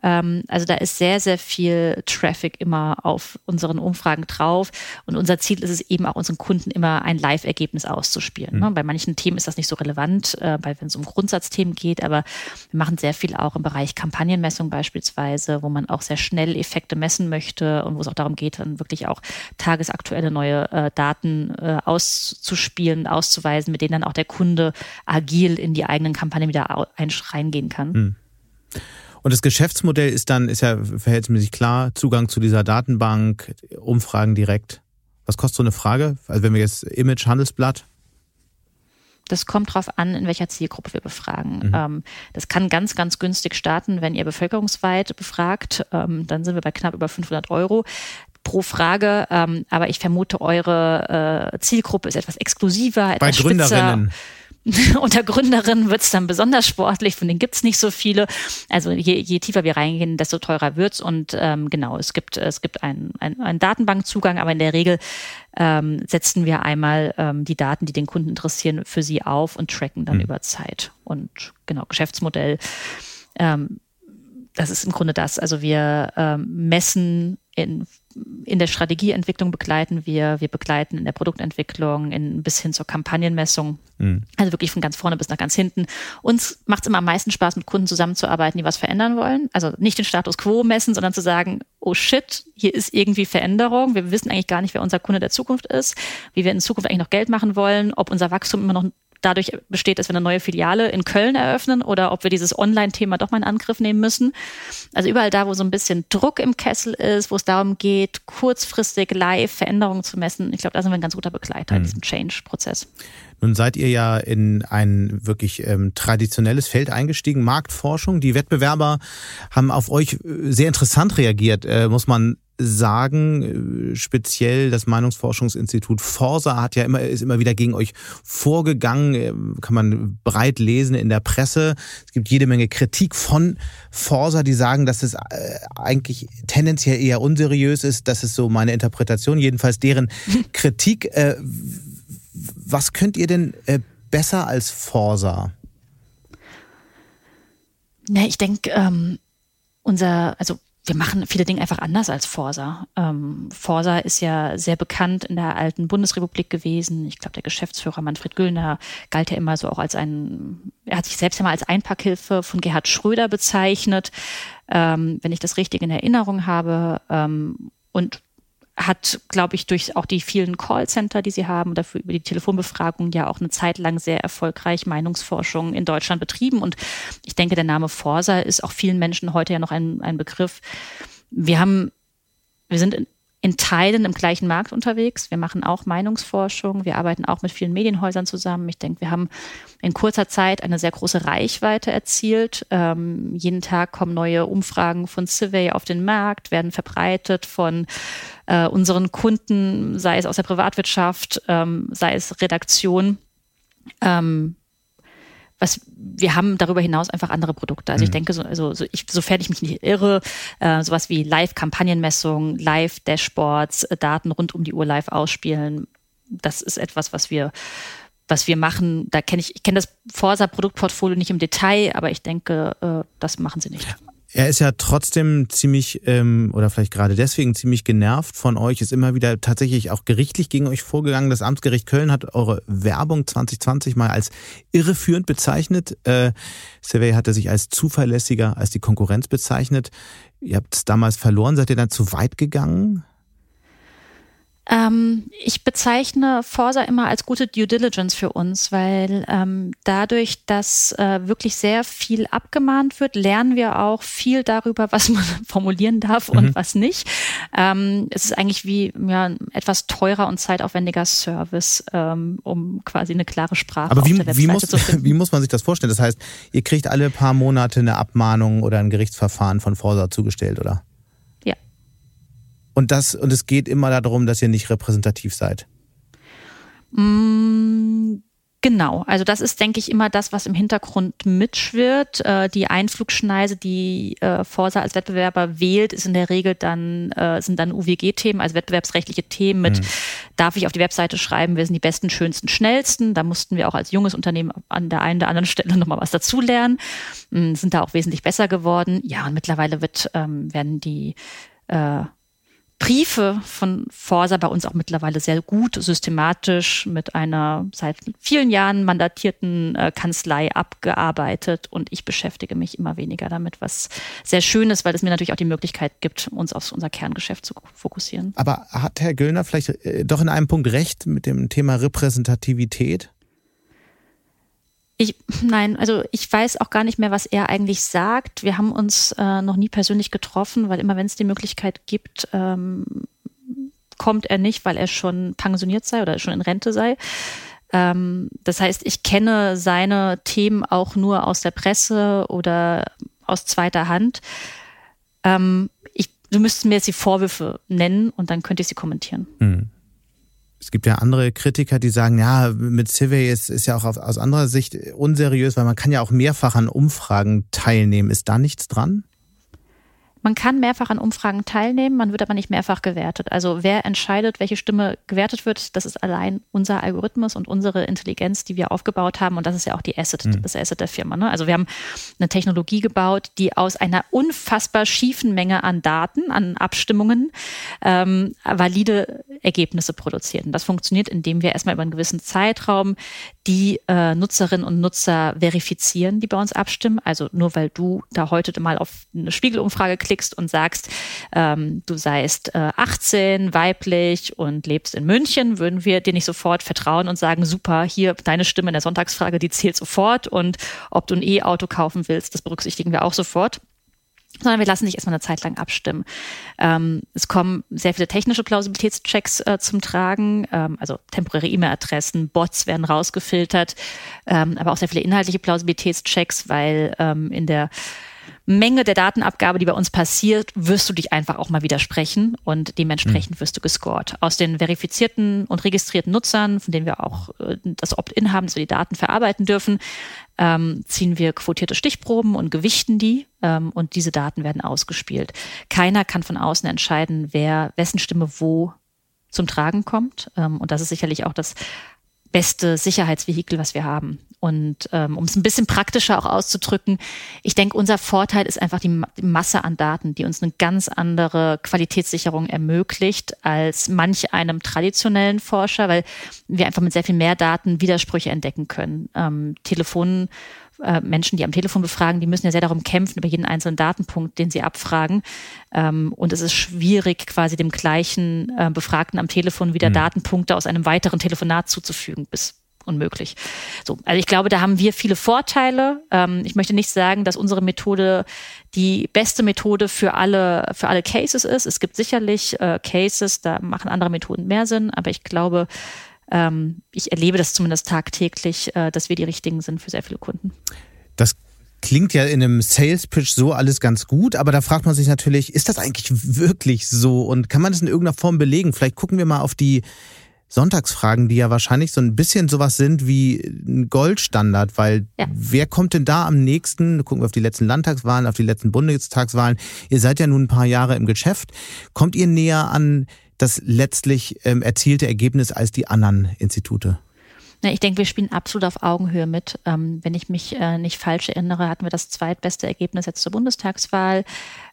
Ähm, also da ist sehr, sehr viel Traffic immer auf unseren Umfragen drauf. Und unser Ziel ist es eben auch unseren Kunden immer ein Live-Ergebnis auszuspielen. Mhm. Ne? Bei manchen Themen ist das nicht so relevant, äh, weil wenn es um Grundsatzthemen geht, aber wir machen sehr viel auch im Bereich Kampagnenmessung beispielsweise, wo man auch sehr schnell Effekte messen möchte und wo es auch darum geht, dann wirklich auch tagesaktuelle neue äh, Daten äh, auszuspielen, auszuweisen, mit denen dann auch der Kunde agil in die eigenen Kampagnen wieder reingehen kann. Mhm. Und das Geschäftsmodell ist dann, ist ja verhältnismäßig klar, Zugang zu dieser Datenbank, Umfragen direkt. Was kostet so eine Frage? Also wenn wir jetzt Image, Handelsblatt, das kommt darauf an, in welcher Zielgruppe wir befragen. Mhm. Ähm, das kann ganz, ganz günstig starten, wenn ihr bevölkerungsweit befragt. Ähm, dann sind wir bei knapp über 500 Euro pro Frage. Ähm, aber ich vermute, eure äh, Zielgruppe ist etwas exklusiver, etwas Bei Gründerinnen. Spitzer. unter Gründerinnen wird es dann besonders sportlich, von denen gibt es nicht so viele. Also je, je tiefer wir reingehen, desto teurer wird's. Und ähm, genau, es gibt, es gibt einen, einen, einen Datenbankzugang, aber in der Regel ähm, setzen wir einmal ähm, die Daten, die den Kunden interessieren, für sie auf und tracken dann mhm. über Zeit. Und genau, Geschäftsmodell. Ähm, das ist im Grunde das. Also wir ähm, messen in in der Strategieentwicklung begleiten wir, wir begleiten in der Produktentwicklung in, bis hin zur Kampagnenmessung. Mhm. Also wirklich von ganz vorne bis nach ganz hinten. Uns macht es immer am meisten Spaß, mit Kunden zusammenzuarbeiten, die was verändern wollen. Also nicht den Status quo messen, sondern zu sagen, oh shit, hier ist irgendwie Veränderung. Wir wissen eigentlich gar nicht, wer unser Kunde der Zukunft ist, wie wir in Zukunft eigentlich noch Geld machen wollen, ob unser Wachstum immer noch dadurch besteht, dass wir eine neue Filiale in Köln eröffnen oder ob wir dieses Online-Thema doch mal in Angriff nehmen müssen. Also überall da, wo so ein bisschen Druck im Kessel ist, wo es darum geht, kurzfristig live Veränderungen zu messen, ich glaube, da sind wir ein ganz guter Begleiter mhm. in diesem Change-Prozess. Nun seid ihr ja in ein wirklich ähm, traditionelles Feld eingestiegen, Marktforschung. Die Wettbewerber haben auf euch äh, sehr interessant reagiert, äh, muss man sagen, äh, speziell das Meinungsforschungsinstitut Forsa hat ja immer, ist immer wieder gegen euch vorgegangen, äh, kann man breit lesen in der Presse. Es gibt jede Menge Kritik von Forsa, die sagen, dass es äh, eigentlich tendenziell eher unseriös ist. Das ist so meine Interpretation, jedenfalls deren Kritik. Was könnt ihr denn besser als Forsa? Na, ich denke, ähm, unser, also wir machen viele Dinge einfach anders als Forsa. Ähm, Forsa ist ja sehr bekannt in der alten Bundesrepublik gewesen. Ich glaube, der Geschäftsführer Manfred Güllner galt ja immer so auch als ein, er hat sich selbst ja mal als Einpackhilfe von Gerhard Schröder bezeichnet, ähm, wenn ich das richtig in Erinnerung habe. Ähm, und hat, glaube ich, durch auch die vielen Callcenter, die sie haben, dafür über die Telefonbefragung ja auch eine Zeit lang sehr erfolgreich Meinungsforschung in Deutschland betrieben. Und ich denke, der Name Forsa ist auch vielen Menschen heute ja noch ein, ein Begriff. Wir haben, wir sind in, in Teilen im gleichen Markt unterwegs. Wir machen auch Meinungsforschung. Wir arbeiten auch mit vielen Medienhäusern zusammen. Ich denke, wir haben in kurzer Zeit eine sehr große Reichweite erzielt. Ähm, jeden Tag kommen neue Umfragen von Survey auf den Markt, werden verbreitet von äh, unseren Kunden, sei es aus der Privatwirtschaft, ähm, sei es Redaktion. Ähm, was wir haben darüber hinaus einfach andere Produkte. Also mhm. ich denke, so, also, so ich, sofern ich mich nicht irre, äh, sowas wie Live-Kampagnenmessung, Live-Dashboards, äh, Daten rund um die Uhr live ausspielen, das ist etwas, was wir was wir machen, da kenne ich, ich kenne das Forsa-Produktportfolio nicht im Detail, aber ich denke, äh, das machen sie nicht. Er ist ja trotzdem ziemlich, ähm, oder vielleicht gerade deswegen ziemlich genervt von euch, ist immer wieder tatsächlich auch gerichtlich gegen euch vorgegangen. Das Amtsgericht Köln hat eure Werbung 2020 mal als irreführend bezeichnet. Äh, Survey hatte sich als zuverlässiger als die Konkurrenz bezeichnet. Ihr habt es damals verloren, seid ihr dann zu weit gegangen? Ähm, ich bezeichne Forsa immer als gute Due Diligence für uns, weil ähm, dadurch, dass äh, wirklich sehr viel abgemahnt wird, lernen wir auch viel darüber, was man formulieren darf und mhm. was nicht. Ähm, es ist eigentlich wie ja, ein etwas teurer und zeitaufwendiger Service, ähm, um quasi eine klare Sprache Aber wie, auf der Webseite wie muss, zu finden. Wie muss man sich das vorstellen? Das heißt, ihr kriegt alle paar Monate eine Abmahnung oder ein Gerichtsverfahren von Forsa zugestellt, oder? Und das, und es geht immer darum, dass ihr nicht repräsentativ seid. Mm, genau, also das ist, denke ich, immer das, was im Hintergrund mitschwirrt. Äh, die Einflugschneise, die äh, Forsa als Wettbewerber wählt, ist in der Regel dann, äh, sind dann UWG-Themen, also wettbewerbsrechtliche Themen mit, mhm. darf ich auf die Webseite schreiben, wir sind die besten, schönsten, schnellsten. Da mussten wir auch als junges Unternehmen an der einen oder anderen Stelle nochmal was dazulernen, mm, sind da auch wesentlich besser geworden. Ja, und mittlerweile wird, ähm, werden die äh, Briefe von Forsa bei uns auch mittlerweile sehr gut, systematisch mit einer seit vielen Jahren mandatierten äh, Kanzlei abgearbeitet und ich beschäftige mich immer weniger damit, was sehr schön ist, weil es mir natürlich auch die Möglichkeit gibt, uns auf unser Kerngeschäft zu fokussieren. Aber hat Herr Göllner vielleicht äh, doch in einem Punkt recht mit dem Thema Repräsentativität? Ich, nein, also ich weiß auch gar nicht mehr, was er eigentlich sagt. Wir haben uns äh, noch nie persönlich getroffen, weil immer wenn es die Möglichkeit gibt, ähm, kommt er nicht, weil er schon pensioniert sei oder schon in Rente sei. Ähm, das heißt, ich kenne seine Themen auch nur aus der Presse oder aus zweiter Hand. Ähm, ich, du müsstest mir jetzt die Vorwürfe nennen und dann könnte ich sie kommentieren. Mhm. Es gibt ja andere Kritiker, die sagen, ja, mit Civey ist, ist ja auch aus anderer Sicht unseriös, weil man kann ja auch mehrfach an Umfragen teilnehmen. Ist da nichts dran? Man kann mehrfach an Umfragen teilnehmen, man wird aber nicht mehrfach gewertet. Also wer entscheidet, welche Stimme gewertet wird, das ist allein unser Algorithmus und unsere Intelligenz, die wir aufgebaut haben. Und das ist ja auch die Asset, mhm. das Asset der Firma. Ne? Also wir haben eine Technologie gebaut, die aus einer unfassbar schiefen Menge an Daten, an Abstimmungen, ähm, valide Ergebnisse produziert. Und das funktioniert, indem wir erstmal über einen gewissen Zeitraum die äh, Nutzerinnen und Nutzer verifizieren, die bei uns abstimmen. Also nur weil du da heute mal auf eine Spiegelumfrage klickst und sagst, ähm, du seist äh, 18, weiblich und lebst in München, würden wir dir nicht sofort vertrauen und sagen, super, hier deine Stimme in der Sonntagsfrage, die zählt sofort und ob du ein E-Auto kaufen willst, das berücksichtigen wir auch sofort. Sondern wir lassen dich erstmal eine Zeit lang abstimmen. Ähm, es kommen sehr viele technische Plausibilitätschecks äh, zum Tragen, ähm, also temporäre E-Mail-Adressen, Bots werden rausgefiltert, ähm, aber auch sehr viele inhaltliche Plausibilitätschecks, weil ähm, in der Menge der Datenabgabe, die bei uns passiert, wirst du dich einfach auch mal widersprechen und dementsprechend mhm. wirst du gescored. Aus den verifizierten und registrierten Nutzern, von denen wir auch äh, das Opt-in haben, dass wir die Daten verarbeiten dürfen, ähm, ziehen wir quotierte Stichproben und gewichten die ähm, und diese Daten werden ausgespielt. Keiner kann von außen entscheiden, wer wessen Stimme wo zum Tragen kommt. Ähm, und das ist sicherlich auch das beste Sicherheitsvehikel, was wir haben. Und ähm, um es ein bisschen praktischer auch auszudrücken, ich denke, unser Vorteil ist einfach die, die, Masse an Daten, die uns eine ganz andere Qualitätssicherung ermöglicht als manch einem traditionellen Forscher, weil wir einfach mit sehr viel mehr Daten Widersprüche entdecken können. Ähm, Telefonen äh, Menschen, die am Telefon befragen, die müssen ja sehr darum kämpfen, über jeden einzelnen Datenpunkt, den sie abfragen. Ähm, und es ist schwierig, quasi dem gleichen äh, Befragten am Telefon wieder mhm. Datenpunkte aus einem weiteren Telefonat zuzufügen, bis unmöglich. So, also ich glaube, da haben wir viele Vorteile. Ähm, ich möchte nicht sagen, dass unsere Methode die beste Methode für alle für alle Cases ist. Es gibt sicherlich äh, Cases, da machen andere Methoden mehr Sinn, aber ich glaube, ähm, ich erlebe das zumindest tagtäglich, äh, dass wir die richtigen sind für sehr viele Kunden. Das klingt ja in einem Sales Pitch so alles ganz gut, aber da fragt man sich natürlich, ist das eigentlich wirklich so und kann man das in irgendeiner Form belegen? Vielleicht gucken wir mal auf die Sonntagsfragen, die ja wahrscheinlich so ein bisschen sowas sind wie ein Goldstandard, weil ja. wer kommt denn da am nächsten? Gucken wir auf die letzten Landtagswahlen, auf die letzten Bundestagswahlen. Ihr seid ja nun ein paar Jahre im Geschäft. Kommt ihr näher an das letztlich ähm, erzielte Ergebnis als die anderen Institute? Ich denke, wir spielen absolut auf Augenhöhe mit. Ähm, wenn ich mich äh, nicht falsch erinnere, hatten wir das zweitbeste Ergebnis jetzt zur Bundestagswahl.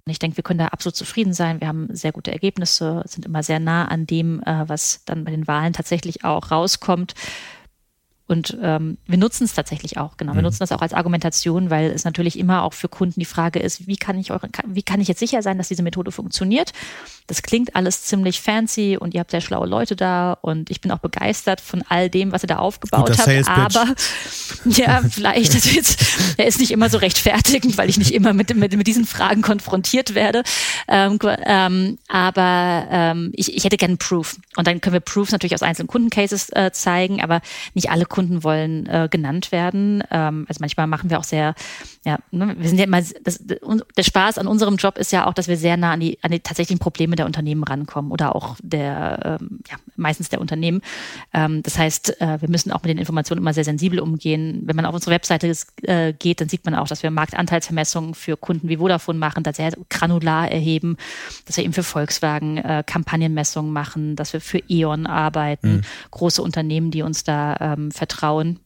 Und ich denke, wir können da absolut zufrieden sein. Wir haben sehr gute Ergebnisse, sind immer sehr nah an dem, äh, was dann bei den Wahlen tatsächlich auch rauskommt. Und ähm, wir nutzen es tatsächlich auch, genau. Wir mhm. nutzen das auch als Argumentation, weil es natürlich immer auch für Kunden die Frage ist, wie kann ich eure, wie kann ich jetzt sicher sein, dass diese Methode funktioniert? Das klingt alles ziemlich fancy und ihr habt sehr schlaue Leute da und ich bin auch begeistert von all dem, was ihr da aufgebaut habt. Aber ja, vielleicht ist jetzt, er ist nicht immer so rechtfertigend, weil ich nicht immer mit, mit, mit diesen Fragen konfrontiert werde. Ähm, ähm, aber ähm, ich, ich hätte gerne Proof. Und dann können wir Proofs natürlich aus einzelnen Kundencases äh, zeigen, aber nicht alle Kunden wollen äh, genannt werden. Ähm, also manchmal machen wir auch sehr, ja, ne, wir sind ja immer, das, der Spaß an unserem Job ist ja auch, dass wir sehr nah an die, an die tatsächlichen Probleme der Unternehmen rankommen oder auch der, ähm, ja, meistens der Unternehmen. Ähm, das heißt, äh, wir müssen auch mit den Informationen immer sehr sensibel umgehen. Wenn man auf unsere Webseite äh, geht, dann sieht man auch, dass wir Marktanteilsvermessungen für Kunden wie Vodafone machen, da sehr granular erheben, dass wir eben für Volkswagen äh, Kampagnenmessungen machen, dass wir für E.ON arbeiten, mhm. große Unternehmen, die uns da ähm, vertrauen.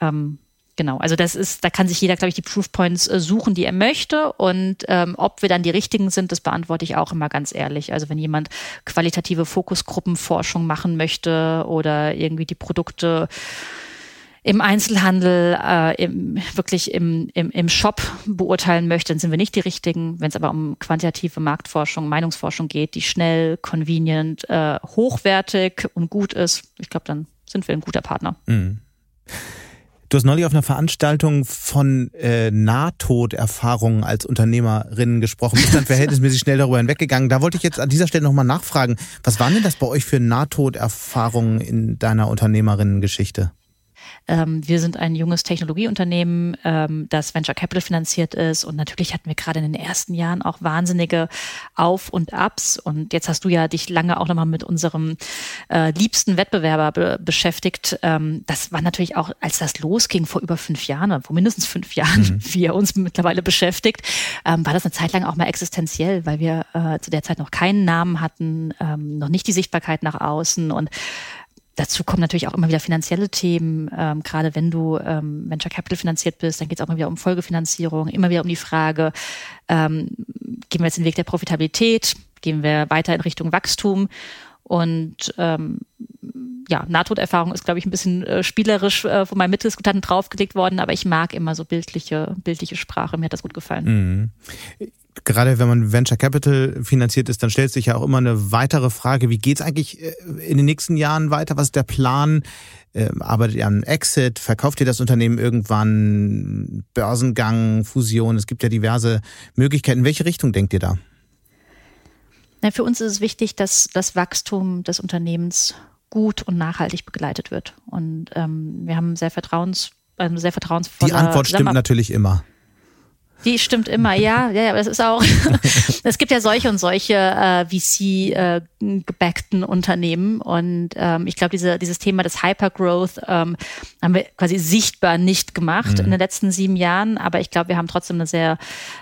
Ähm, genau, also das ist, da kann sich jeder, glaube ich, die Proofpoints äh, suchen, die er möchte. Und ähm, ob wir dann die richtigen sind, das beantworte ich auch immer ganz ehrlich. Also wenn jemand qualitative Fokusgruppenforschung machen möchte oder irgendwie die Produkte im Einzelhandel, äh, im, wirklich im, im, im Shop beurteilen möchte, dann sind wir nicht die richtigen. Wenn es aber um quantitative Marktforschung, Meinungsforschung geht, die schnell, convenient, äh, hochwertig und gut ist, ich glaube, dann sind wir ein guter Partner. Mhm. Du hast neulich auf einer Veranstaltung von äh, Nahtoderfahrungen als Unternehmerin gesprochen. Bist dann verhältnismäßig schnell darüber hinweggegangen. Da wollte ich jetzt an dieser Stelle nochmal nachfragen. Was waren denn das bei euch für Nahtoderfahrungen in deiner Unternehmerinnengeschichte? Ähm, wir sind ein junges Technologieunternehmen, ähm, das Venture Capital finanziert ist. Und natürlich hatten wir gerade in den ersten Jahren auch wahnsinnige Auf- und Ups. Und jetzt hast du ja dich lange auch nochmal mit unserem äh, liebsten Wettbewerber be beschäftigt. Ähm, das war natürlich auch, als das losging vor über fünf Jahren, vor mindestens fünf Jahren, mhm. wie er uns mittlerweile beschäftigt, ähm, war das eine Zeit lang auch mal existenziell, weil wir äh, zu der Zeit noch keinen Namen hatten, ähm, noch nicht die Sichtbarkeit nach außen und Dazu kommen natürlich auch immer wieder finanzielle Themen. Ähm, gerade wenn du ähm, Venture Capital finanziert bist, dann geht es auch immer wieder um Folgefinanzierung, immer wieder um die Frage, ähm, gehen wir jetzt den Weg der Profitabilität, gehen wir weiter in Richtung Wachstum und ähm, ja, Nahtoderfahrung ist, glaube ich, ein bisschen äh, spielerisch äh, von meinem Mitdiskutanten draufgelegt worden, aber ich mag immer so bildliche, bildliche Sprache. Mir hat das gut gefallen. Mhm gerade wenn man Venture Capital finanziert ist, dann stellt sich ja auch immer eine weitere Frage, wie geht es eigentlich äh, in den nächsten Jahren weiter? Was ist der Plan? Ähm, arbeitet ihr an Exit? Verkauft ihr das Unternehmen irgendwann? Börsengang, Fusion? Es gibt ja diverse Möglichkeiten. In welche Richtung denkt ihr da? Na, für uns ist es wichtig, dass das Wachstum des Unternehmens gut und nachhaltig begleitet wird. Und ähm, wir haben sehr vertrauens, also sehr vertrauensvolle. Die Antwort stimmt natürlich immer. Die stimmt immer, ja. Ja, aber das ist auch, es gibt ja solche und solche äh, VC-gebackten äh, Unternehmen. Und ähm, ich glaube, diese, dieses Thema des Hypergrowth ähm, haben wir quasi sichtbar nicht gemacht mhm. in den letzten sieben Jahren. Aber ich glaube, wir haben trotzdem eine sehr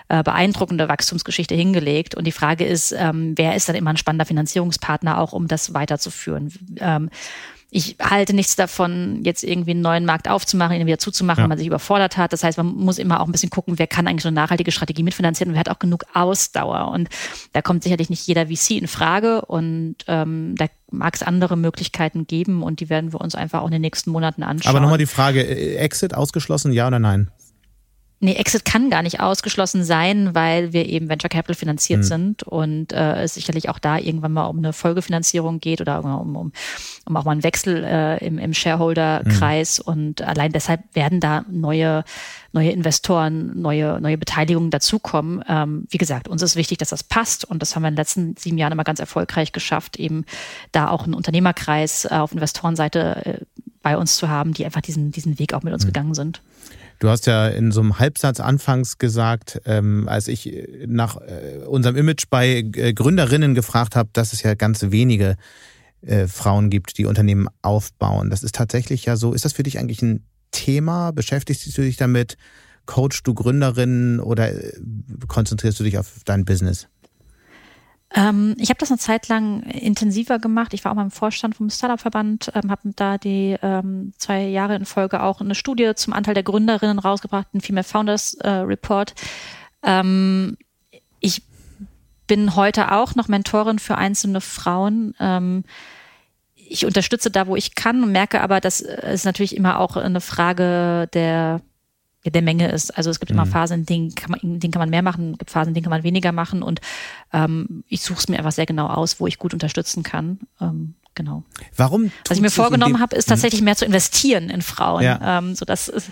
äh, beeindruckende Wachstumsgeschichte hingelegt. Und die Frage ist, ähm, wer ist dann immer ein spannender Finanzierungspartner auch, um das weiterzuführen? Ähm, ich halte nichts davon, jetzt irgendwie einen neuen Markt aufzumachen, ihn wieder zuzumachen, ja. wenn man sich überfordert hat. Das heißt, man muss immer auch ein bisschen gucken, wer kann eigentlich so eine nachhaltige Strategie mitfinanzieren und wer hat auch genug Ausdauer. Und da kommt sicherlich nicht jeder VC in Frage und ähm, da mag es andere Möglichkeiten geben und die werden wir uns einfach auch in den nächsten Monaten anschauen. Aber nochmal die Frage, äh, Exit ausgeschlossen, ja oder nein? Nee, Exit kann gar nicht ausgeschlossen sein, weil wir eben Venture Capital finanziert mhm. sind und äh, es sicherlich auch da irgendwann mal um eine Folgefinanzierung geht oder um, um, um auch mal einen Wechsel äh, im, im Shareholder-Kreis. Mhm. Und allein deshalb werden da neue, neue Investoren, neue, neue Beteiligungen dazukommen. Ähm, wie gesagt, uns ist wichtig, dass das passt und das haben wir in den letzten sieben Jahren immer ganz erfolgreich geschafft, eben da auch einen Unternehmerkreis äh, auf Investorenseite äh, bei uns zu haben, die einfach diesen, diesen Weg auch mit uns mhm. gegangen sind. Du hast ja in so einem Halbsatz anfangs gesagt, ähm, als ich nach äh, unserem Image bei äh, Gründerinnen gefragt habe, dass es ja ganz wenige äh, Frauen gibt, die Unternehmen aufbauen. Das ist tatsächlich ja so. Ist das für dich eigentlich ein Thema? Beschäftigst du dich damit? Coachst du Gründerinnen oder äh, konzentrierst du dich auf dein Business? Ähm, ich habe das eine Zeit lang intensiver gemacht. Ich war auch mal im Vorstand vom Startup-Verband, ähm, habe da die ähm, zwei Jahre in Folge auch eine Studie zum Anteil der Gründerinnen rausgebracht, einen Female Founders äh, Report. Ähm, ich bin heute auch noch Mentorin für einzelne Frauen. Ähm, ich unterstütze da, wo ich kann merke aber, dass es natürlich immer auch eine Frage der der Menge ist. Also es gibt immer mhm. Phasen, in denen kann man, in denen kann man mehr machen, es gibt Phasen, in denen kann man weniger machen und ähm, ich suche es mir einfach sehr genau aus, wo ich gut unterstützen kann. Ähm, genau. Warum? Was ich mir vorgenommen habe, ist mhm. tatsächlich mehr zu investieren in Frauen. Ja. Ähm, so dass, ähm,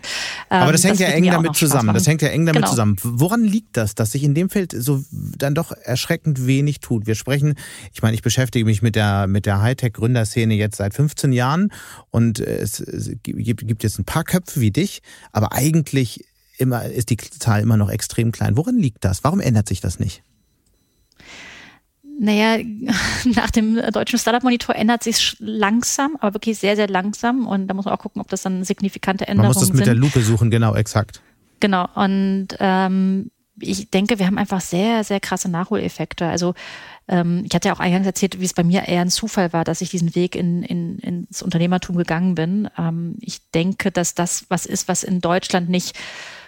Aber das hängt das ja eng damit zusammen. Das hängt ja eng damit genau. zusammen. Woran liegt das, dass sich in dem Feld so dann doch erschreckend wenig tut? Wir sprechen, ich meine, ich beschäftige mich mit der, mit der Hightech-Gründerszene jetzt seit 15 Jahren und es, es gibt jetzt ein paar Köpfe wie dich, aber eigentlich immer, ist die Zahl immer noch extrem klein. Woran liegt das? Warum ändert sich das nicht? Naja, nach dem deutschen Startup-Monitor ändert sich langsam, aber wirklich sehr, sehr langsam. Und da muss man auch gucken, ob das dann signifikante Änderungen sind. Man muss das mit sind. der Lupe suchen, genau, exakt. Genau. Und ähm, ich denke, wir haben einfach sehr, sehr krasse Nachholeffekte. Also ähm, ich hatte ja auch eingangs erzählt, wie es bei mir eher ein Zufall war, dass ich diesen Weg in, in, ins Unternehmertum gegangen bin. Ähm, ich denke, dass das was ist, was in Deutschland nicht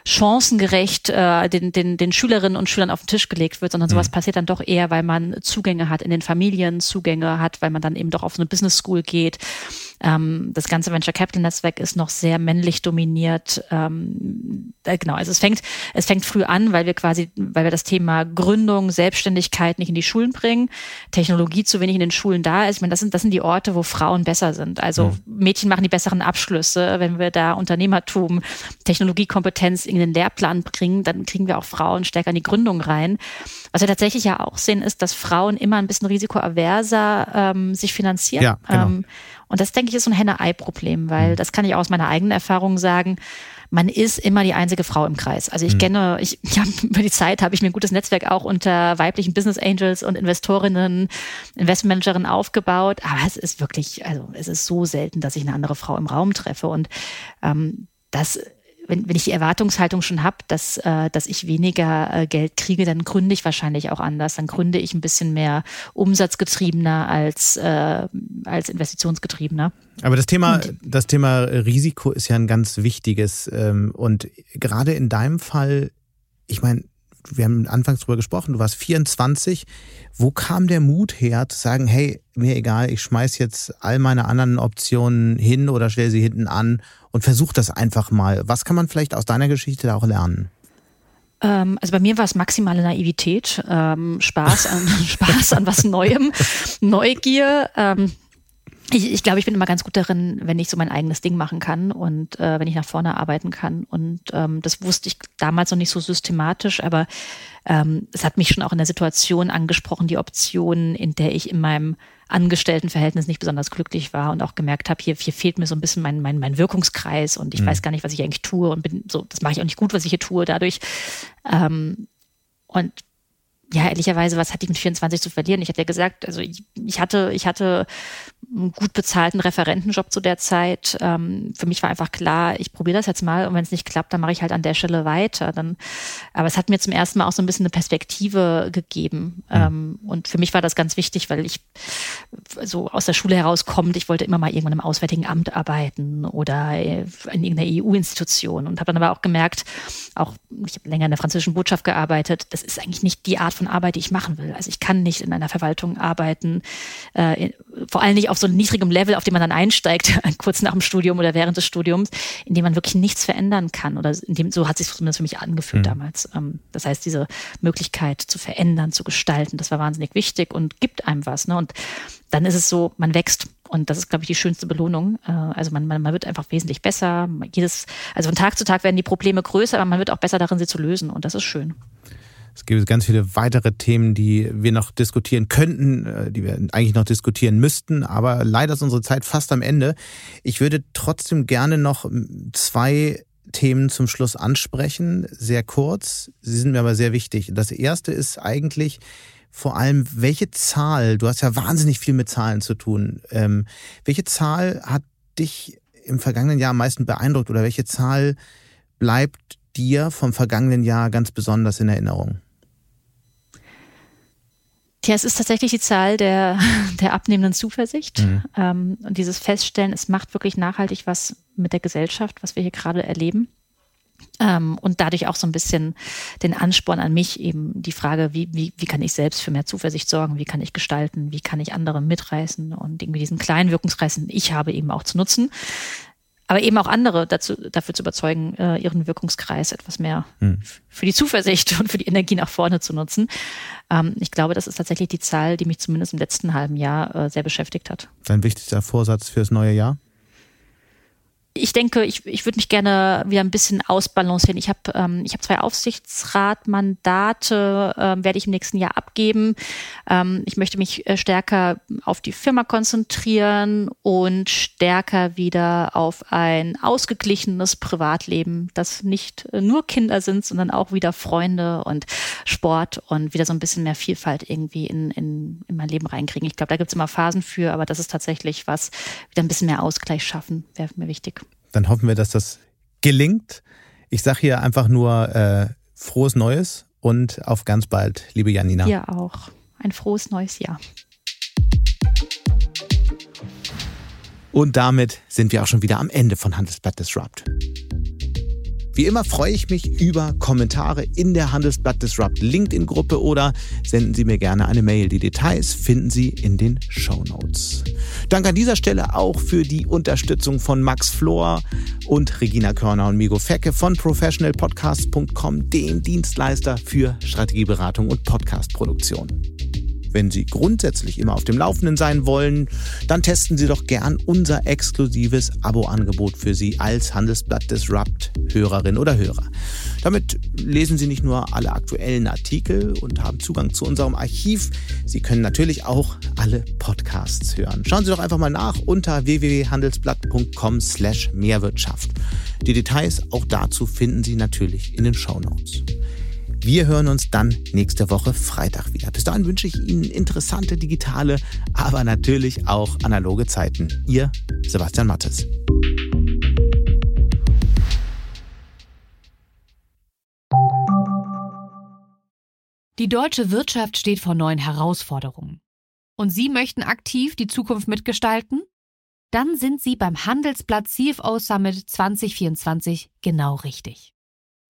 chancengerecht äh, den, den, den Schülerinnen und Schülern auf den Tisch gelegt wird, sondern sowas mhm. passiert dann doch eher, weil man Zugänge hat in den Familien, Zugänge hat, weil man dann eben doch auf so eine Business School geht. Ähm, das ganze Venture Capital Netzwerk ist noch sehr männlich dominiert. Ähm, äh, genau, also es fängt, es fängt früh an, weil wir quasi, weil wir das Thema Gründung, Selbstständigkeit nicht in die Schulen bringen, Technologie zu wenig in den Schulen da ist. Ich meine, das sind, das sind die Orte, wo Frauen besser sind. Also. Mädchen machen die besseren Abschlüsse. Wenn wir da Unternehmertum, Technologiekompetenz in den Lehrplan bringen, dann kriegen wir auch Frauen stärker in die Gründung rein. Was wir tatsächlich ja auch sehen, ist, dass Frauen immer ein bisschen risikoaverser ähm, sich finanzieren. Ja, genau. ähm, und das, denke ich, ist so ein Henne-Ei-Problem, weil mhm. das kann ich aus meiner eigenen Erfahrung sagen. Man ist immer die einzige Frau im Kreis. Also ich mhm. kenne, ich, ja, über die Zeit habe ich mir ein gutes Netzwerk auch unter weiblichen Business Angels und Investorinnen, Investmentmanagerinnen aufgebaut. Aber es ist wirklich, also es ist so selten, dass ich eine andere Frau im Raum treffe. Und ähm, das wenn, wenn ich die Erwartungshaltung schon habe, dass, äh, dass ich weniger äh, Geld kriege, dann gründe ich wahrscheinlich auch anders. Dann gründe ich ein bisschen mehr umsatzgetriebener als, äh, als investitionsgetriebener. Aber das Thema, und, das Thema Risiko ist ja ein ganz wichtiges. Ähm, und gerade in deinem Fall, ich meine, wir haben anfangs drüber gesprochen, du warst 24. Wo kam der Mut her, zu sagen, hey, mir egal, ich schmeiß jetzt all meine anderen Optionen hin oder stelle sie hinten an und versuch das einfach mal. Was kann man vielleicht aus deiner Geschichte da auch lernen? Ähm, also bei mir war es maximale Naivität, ähm, Spaß an Spaß an was Neuem, Neugier. Ähm, ich, ich glaube, ich bin immer ganz gut darin, wenn ich so mein eigenes Ding machen kann und äh, wenn ich nach vorne arbeiten kann. Und ähm, das wusste ich damals noch nicht so systematisch, aber ähm, es hat mich schon auch in der Situation angesprochen, die Option, in der ich in meinem Angestelltenverhältnis nicht besonders glücklich war und auch gemerkt habe, hier, hier fehlt mir so ein bisschen mein, mein, mein Wirkungskreis und ich mhm. weiß gar nicht, was ich eigentlich tue und bin so, das mache ich auch nicht gut, was ich hier tue dadurch. Ähm, und ja, ehrlicherweise, was hatte ich mit 24 zu verlieren? Ich hatte ja gesagt, also ich, ich hatte, ich hatte einen gut bezahlten Referentenjob zu der Zeit. Ähm, für mich war einfach klar, ich probiere das jetzt mal und wenn es nicht klappt, dann mache ich halt an der Stelle weiter. Dann, aber es hat mir zum ersten Mal auch so ein bisschen eine Perspektive gegeben. Mhm. Ähm, und für mich war das ganz wichtig, weil ich so aus der Schule herauskommt, ich wollte immer mal irgendwann im Auswärtigen Amt arbeiten oder in irgendeiner EU-Institution und habe dann aber auch gemerkt, auch ich habe länger in der französischen Botschaft gearbeitet, das ist eigentlich nicht die Art von Arbeit, die ich machen will. Also ich kann nicht in einer Verwaltung arbeiten, äh, vor allem nicht auf so einem niedrigem Level, auf dem man dann einsteigt, kurz nach dem Studium oder während des Studiums, in dem man wirklich nichts verändern kann. Oder in dem, so hat sich zumindest für mich angefühlt mhm. damals. Ähm, das heißt, diese Möglichkeit zu verändern, zu gestalten, das war wahnsinnig wichtig und gibt einem was. Ne? Und dann ist es so, man wächst. Und das ist, glaube ich, die schönste Belohnung. Äh, also man, man, man wird einfach wesentlich besser. Jedes, also von Tag zu Tag werden die Probleme größer, aber man wird auch besser darin, sie zu lösen. Und das ist schön. Es gibt ganz viele weitere Themen, die wir noch diskutieren könnten, äh, die wir eigentlich noch diskutieren müssten, aber leider ist unsere Zeit fast am Ende. Ich würde trotzdem gerne noch zwei Themen zum Schluss ansprechen, sehr kurz. Sie sind mir aber sehr wichtig. Das erste ist eigentlich vor allem, welche Zahl, du hast ja wahnsinnig viel mit Zahlen zu tun, ähm, welche Zahl hat dich im vergangenen Jahr am meisten beeindruckt oder welche Zahl bleibt dir vom vergangenen Jahr ganz besonders in Erinnerung? Tja, es ist tatsächlich die Zahl der, der abnehmenden Zuversicht. Mhm. Ähm, und dieses Feststellen, es macht wirklich nachhaltig was mit der Gesellschaft, was wir hier gerade erleben. Ähm, und dadurch auch so ein bisschen den Ansporn an mich, eben die Frage, wie, wie, wie kann ich selbst für mehr Zuversicht sorgen, wie kann ich gestalten, wie kann ich andere mitreißen und irgendwie diesen kleinen Wirkungskreis, den ich habe, eben auch zu nutzen aber eben auch andere dazu, dafür zu überzeugen, äh, ihren Wirkungskreis etwas mehr hm. für die Zuversicht und für die Energie nach vorne zu nutzen. Ähm, ich glaube, das ist tatsächlich die Zahl, die mich zumindest im letzten halben Jahr äh, sehr beschäftigt hat. Dein wichtigster Vorsatz fürs neue Jahr? Ich denke, ich, ich würde mich gerne wieder ein bisschen ausbalancieren. Ich habe ähm, ich hab zwei Aufsichtsratmandate, ähm, werde ich im nächsten Jahr abgeben. Ähm, ich möchte mich äh, stärker auf die Firma konzentrieren und stärker wieder auf ein ausgeglichenes Privatleben, das nicht nur Kinder sind, sondern auch wieder Freunde und Sport und wieder so ein bisschen mehr Vielfalt irgendwie in, in, in mein Leben reinkriegen. Ich glaube, da gibt es immer Phasen für, aber das ist tatsächlich was, wieder ein bisschen mehr Ausgleich schaffen, wäre mir wichtig. Dann hoffen wir, dass das gelingt. Ich sage hier einfach nur äh, frohes Neues und auf ganz bald, liebe Janina. Ja, auch. Ein frohes neues Jahr. Und damit sind wir auch schon wieder am Ende von Handelsblatt Disrupt. Wie immer freue ich mich über Kommentare in der Handelsblatt Disrupt LinkedIn-Gruppe oder senden Sie mir gerne eine Mail. Die Details finden Sie in den Show Notes. Danke an dieser Stelle auch für die Unterstützung von Max Flor und Regina Körner und Migo Fecke von professionalpodcast.com, dem Dienstleister für Strategieberatung und Podcastproduktion. Wenn Sie grundsätzlich immer auf dem Laufenden sein wollen, dann testen Sie doch gern unser exklusives Abo-Angebot für Sie als Handelsblatt Disrupt Hörerin oder Hörer. Damit lesen Sie nicht nur alle aktuellen Artikel und haben Zugang zu unserem Archiv, Sie können natürlich auch alle Podcasts hören. Schauen Sie doch einfach mal nach unter www.handelsblatt.com/mehrwirtschaft. Die Details auch dazu finden Sie natürlich in den Show Notes. Wir hören uns dann nächste Woche Freitag wieder. Bis dahin wünsche ich Ihnen interessante digitale, aber natürlich auch analoge Zeiten. Ihr Sebastian Mattes. Die deutsche Wirtschaft steht vor neuen Herausforderungen. Und Sie möchten aktiv die Zukunft mitgestalten? Dann sind Sie beim Handelsblatt CFO Summit 2024 genau richtig.